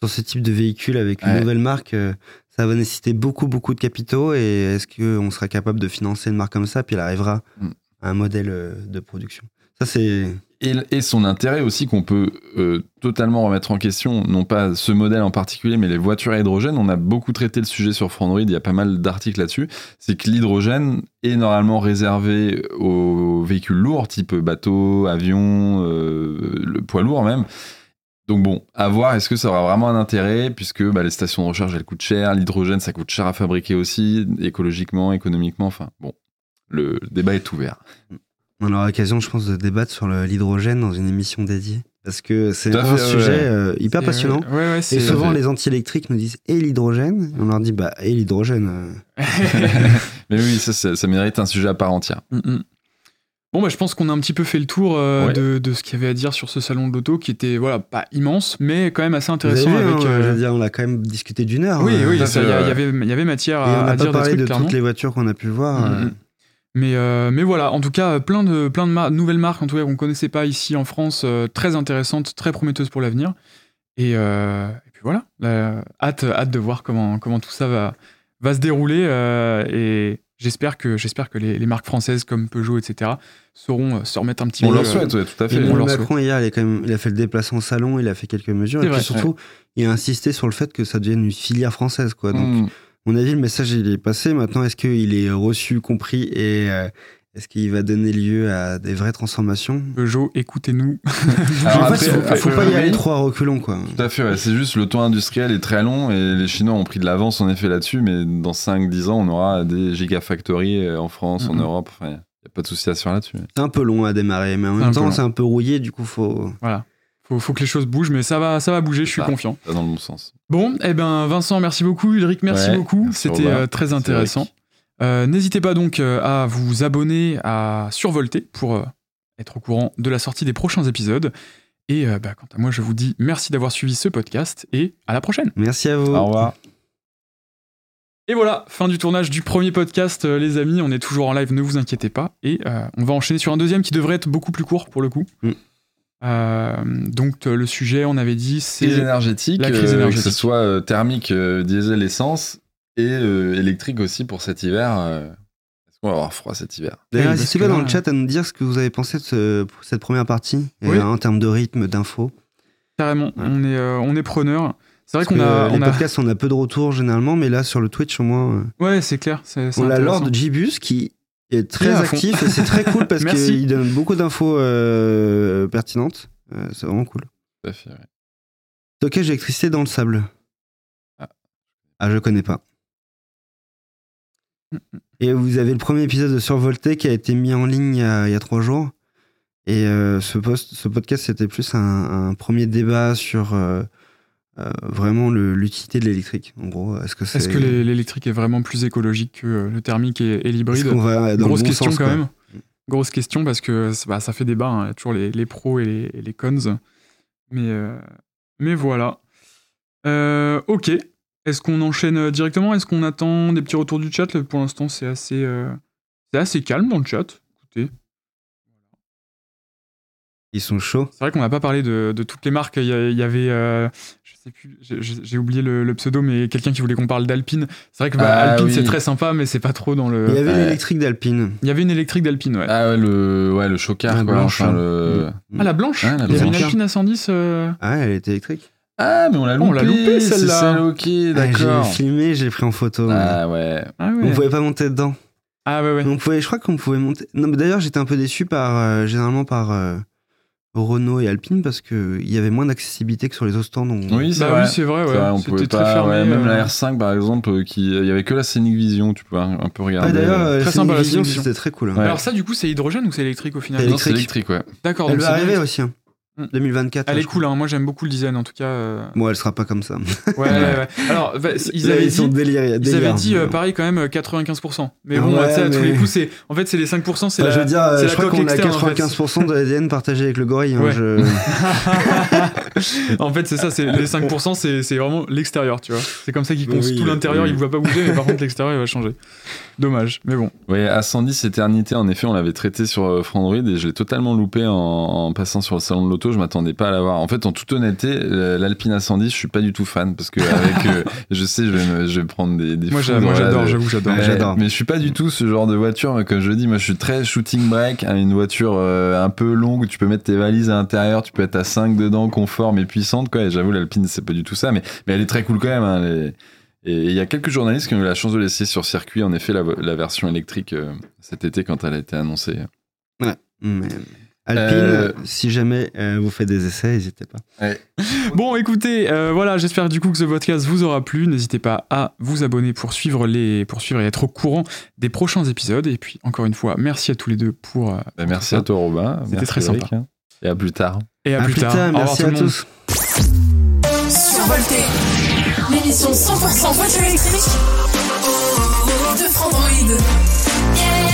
sur ce type de véhicule avec une Ouais. nouvelle marque, euh, ça va nécessiter beaucoup, beaucoup de capitaux. Et est-ce qu'on sera capable de financer une marque comme ça? Puis elle arrivera Mm. Un modèle euh, de production. Ça, c'est. Et, et son intérêt aussi qu'on peut euh, totalement remettre en question, non pas ce modèle en particulier, mais les voitures à hydrogène. On a beaucoup traité le sujet sur Frandroid, il y a pas mal d'articles là-dessus. C'est que l'hydrogène est normalement réservé aux véhicules lourds, type bateau, avion, euh, le poids lourd même. Donc bon, à voir, est-ce que ça aura vraiment un intérêt, puisque bah, les stations de recharge, elles coûtent cher, l'hydrogène, ça coûte cher à fabriquer aussi, écologiquement, économiquement, enfin bon, le débat est ouvert. On aura l'occasion, je pense, de débattre sur l'hydrogène dans une émission dédiée. Parce que c'est un fait, sujet ouais. euh, hyper passionnant. Ouais, ouais, Et souvent, les anti-électriques nous disent et l'hydrogène? Et On leur dit bah et l'hydrogène. euh. <laughs> Mais oui, ça, ça, ça mérite un sujet à part entière. Mm, mm. Bon, bah, je pense qu'on a un petit peu fait le tour euh, Ouais. de, de ce qu'il y avait à dire sur ce salon de l'auto, qui était voilà pas immense, mais quand même assez intéressant vu, avec. hein, euh, je veux dire, on a quand même discuté d'une heure. Oui, hein. oui, il y, avait, il y avait matière Et à, on à dire des parlé trucs, de clairement. toutes les voitures qu'on a pu voir. Mm, euh. Mais, euh, mais voilà, en tout cas, plein de, plein de mar- nouvelles marques, en tout cas, qu'on connaissait pas ici en France, euh, très intéressantes, très prometteuses pour l'avenir. Et, euh, et puis voilà, euh, hâte, hâte de voir comment, comment tout ça va, va se dérouler. euh, et j'espère que, j'espère que les, les marques françaises comme Peugeot, etc., sauront euh, se remettre un petit On peu. leur euh, souhaite, ouais, tout à fait. on Emmanuel leur Macron, hier, il a, quand même, il a fait le déplacement au salon, il a fait quelques mesures. Et vrai, puis surtout, il a insisté sur le fait que ça devienne une filière française. Quoi. Donc, Mm. À mon avis, le message, il est passé. Maintenant, est-ce qu'il est reçu, compris et euh, Est-ce qu'il va donner lieu à des vraies transformations? Peugeot, écoutez-nous. <laughs> Alors En après, fait, il faut, après, faut pas y aller trop à reculons, quoi. Tout à fait, ouais. c'est juste le temps industriel est très long et les Chinois ont pris de l'avance en effet là-dessus, mais dans 5-10 ans, on aura des gigafactories euh, en France, en Mhm. Europe, enfin, il n'y a pas de souci à se faire là-dessus. C'est un peu long à démarrer, mais en même un peu temps, c'est un peu rouillé, du coup, faut. Faut, faut que les choses bougent, mais ça va, ça va bouger, je suis Ça. confiant. Ça dans le bon sens. Bon, eh ben Vincent, merci beaucoup. Ulrich, merci Ouais, beaucoup. C'était euh, très intéressant. Euh, N'hésitez pas donc euh, à vous abonner à Survolter pour euh, être au courant de la sortie des prochains épisodes. Et euh, bah, quant à moi, je vous dis merci d'avoir suivi ce podcast et à la prochaine. Merci à vous. Au revoir. Et voilà, fin du tournage du premier podcast, euh, les amis. On est toujours en live, ne vous inquiétez pas. Et euh, on va enchaîner sur un deuxième qui devrait être beaucoup plus court pour le coup. Mm. Euh, donc, euh, le sujet, on avait dit, c'est. Crise énergétique, la crise euh, énergétique. que ce soit euh, thermique, euh, diesel, essence, et euh, électrique aussi pour cet hiver. euh, Est-ce qu'on va avoir froid cet hiver? D'ailleurs, Oui, parce n'hésitez pas dans le chat à nous dire ce que vous avez pensé de ce- cette première partie, Oui. euh, en termes de rythme, d'infos. Carrément, Ouais. on, est, euh, on est preneur. C'est vrai qu'on a. les on a- podcasts, on a peu de retours généralement, mais là, sur le Twitch, au moins, euh, Ouais, c'est clair. on a. Lord Jibus qui est très est fond. actif et c'est très cool parce <laughs> qu'il donne beaucoup d'infos euh, pertinentes. Euh, c'est vraiment cool. Tout à fait, ouais. Stockage d'électricité dans le sable. Ah. Ah, je connais pas. Et vous avez le premier épisode de Survolté qui a été mis en ligne il y a, il y a trois jours. Et euh, ce, post, ce podcast, c'était plus un, un premier débat sur euh, vraiment l'utilité de l'électrique. En gros, est-ce que c'est. Est-ce que l'électrique est vraiment plus écologique que euh, le thermique et, l'hybride Grosse bon question sens, quand même. Grosse question parce que bah, ça fait débat. hein. Il y a toujours les, les pros et les, et les cons. Mais, euh, mais voilà. Euh, ok. Est-ce qu'on enchaîne directement? Est-ce qu'on attend des petits retours du chat? Pour l'instant, c'est assez, c'est assez calme dans le chat. Écoutez, Ils sont chauds. c'est vrai qu'on n'a pas parlé de, de toutes les marques. Il y, avait, euh, je sais plus, j'ai- oublié le, le pseudo, mais quelqu'un qui voulait qu'on parle d'Alpine. C'est vrai que bah, Ah, Alpine oui. c'est très sympa, mais c'est pas trop dans le. Il y avait Ouais. l'électrique d'Alpine. Il y avait une électrique d'Alpine, ouais. Ah ouais, le, ouais, le chocard, La quoi. blanche, enfin, hein. le... Ah, la blanche Ouais, la Il y avait une. Alpine à 110 euh, Ah, elle était électrique. Ah, mais on l'a on loupé, celle-là. celle, ok, Ah, d'accord. j'ai filmé, j'ai pris en photo. Ah ouais. Ah On ouais. pouvait pas monter dedans. Ah ouais, ouais. On pouvait, je crois qu'on pouvait monter. Non, mais d'ailleurs, j'étais un peu déçu par, euh, généralement par euh, Renault et Alpine parce qu'il y avait moins d'accessibilité que sur les autres stands. donc- Oui, c'est Bah vrai. oui, c'est vrai, C'est ouais. vrai, on C'était pouvait très pas, fermé. ouais, même euh. la R5 par exemple, euh, qui, il y avait que la Scenic Vision, tu pouvais un, peu Ah, regarder. d'ailleurs, euh, Très sympa, la vision, Vision. c'était très cool. hein. Ouais. Alors ça, du coup, c'est hydrogène ou c'est électrique au final? C'est Non, c'est électrique. électrique, ouais. D'accord, Elle donc va arriver aussi. hein. Mm. 2024. Elle là, est cool, hein. moi j'aime beaucoup le design en tout cas. euh. crois. Bon, elle sera pas comme ça. Ouais, <laughs> ouais, ouais. Alors, bah, ils Là, avaient ils sont dit. délirés. Ils délire. avaient dit euh, pareil quand même euh, 95%. Mais Ah bon, ouais, tu sais, à tous mais- les coups, c'est en fait c'est les 5%, c'est Enfin, la, je veux dire, euh, je crois qu'on a externe, en fait. 95% de l'ADN partagé avec le gorille. hein, Ouais. je- <laughs> en fait, c'est ça, c'est les 5%, c'est c'est vraiment l'extérieur, tu vois. C'est comme ça qu'ils construisent Oui, tout l'intérieur, oui. il ne va pas bouger, mais par <laughs> contre l'extérieur il va changer. Dommage, mais bon. À 110 éternité, en effet, on l'avait traité sur euh, Frandroid et je l'ai totalement loupé en, en passant sur le salon de l'auto. Je m'attendais pas à l'avoir. En fait, en toute honnêteté, euh, l'Alpine 110, je suis pas du tout fan parce que avec, euh, <laughs> je sais, je vais, me- je vais prendre des, des Moi j'adore, j'avoue, j'adore. Mais je suis pas du tout ce genre de voiture. Comme je le dis, moi, je suis très shooting brake. hein, une voiture euh, un peu longue tu peux mettre tes valises à l'intérieur, tu peux être à 5 dedans, confort mais puissante. Quoi. Et j'avoue, l'Alpine, c'est pas du tout ça. Mais, mais elle est très cool quand même. hein, Et il y a quelques journalistes qui ont eu la chance de l'essayer sur circuit, en effet, la, la version électrique euh, cet été quand elle a été annoncée. Mais- Alpine, Euh, si jamais euh, vous faites des essais, n'hésitez pas. <laughs> Bon, écoutez, euh, voilà, j'espère du coup que ce podcast vous aura plu. N'hésitez pas à vous abonner pour suivre, les, pour suivre et être au courant des prochains épisodes. Et puis, encore une fois, merci à tous les deux pour. euh, Bah, merci à toi, Robin. C'était très Eric, sympa. Et à plus tard. Et à, plus, tard. Revoir merci tout à le monde. tous. Survolté l'émission 100% voiture électrique de Frandroid.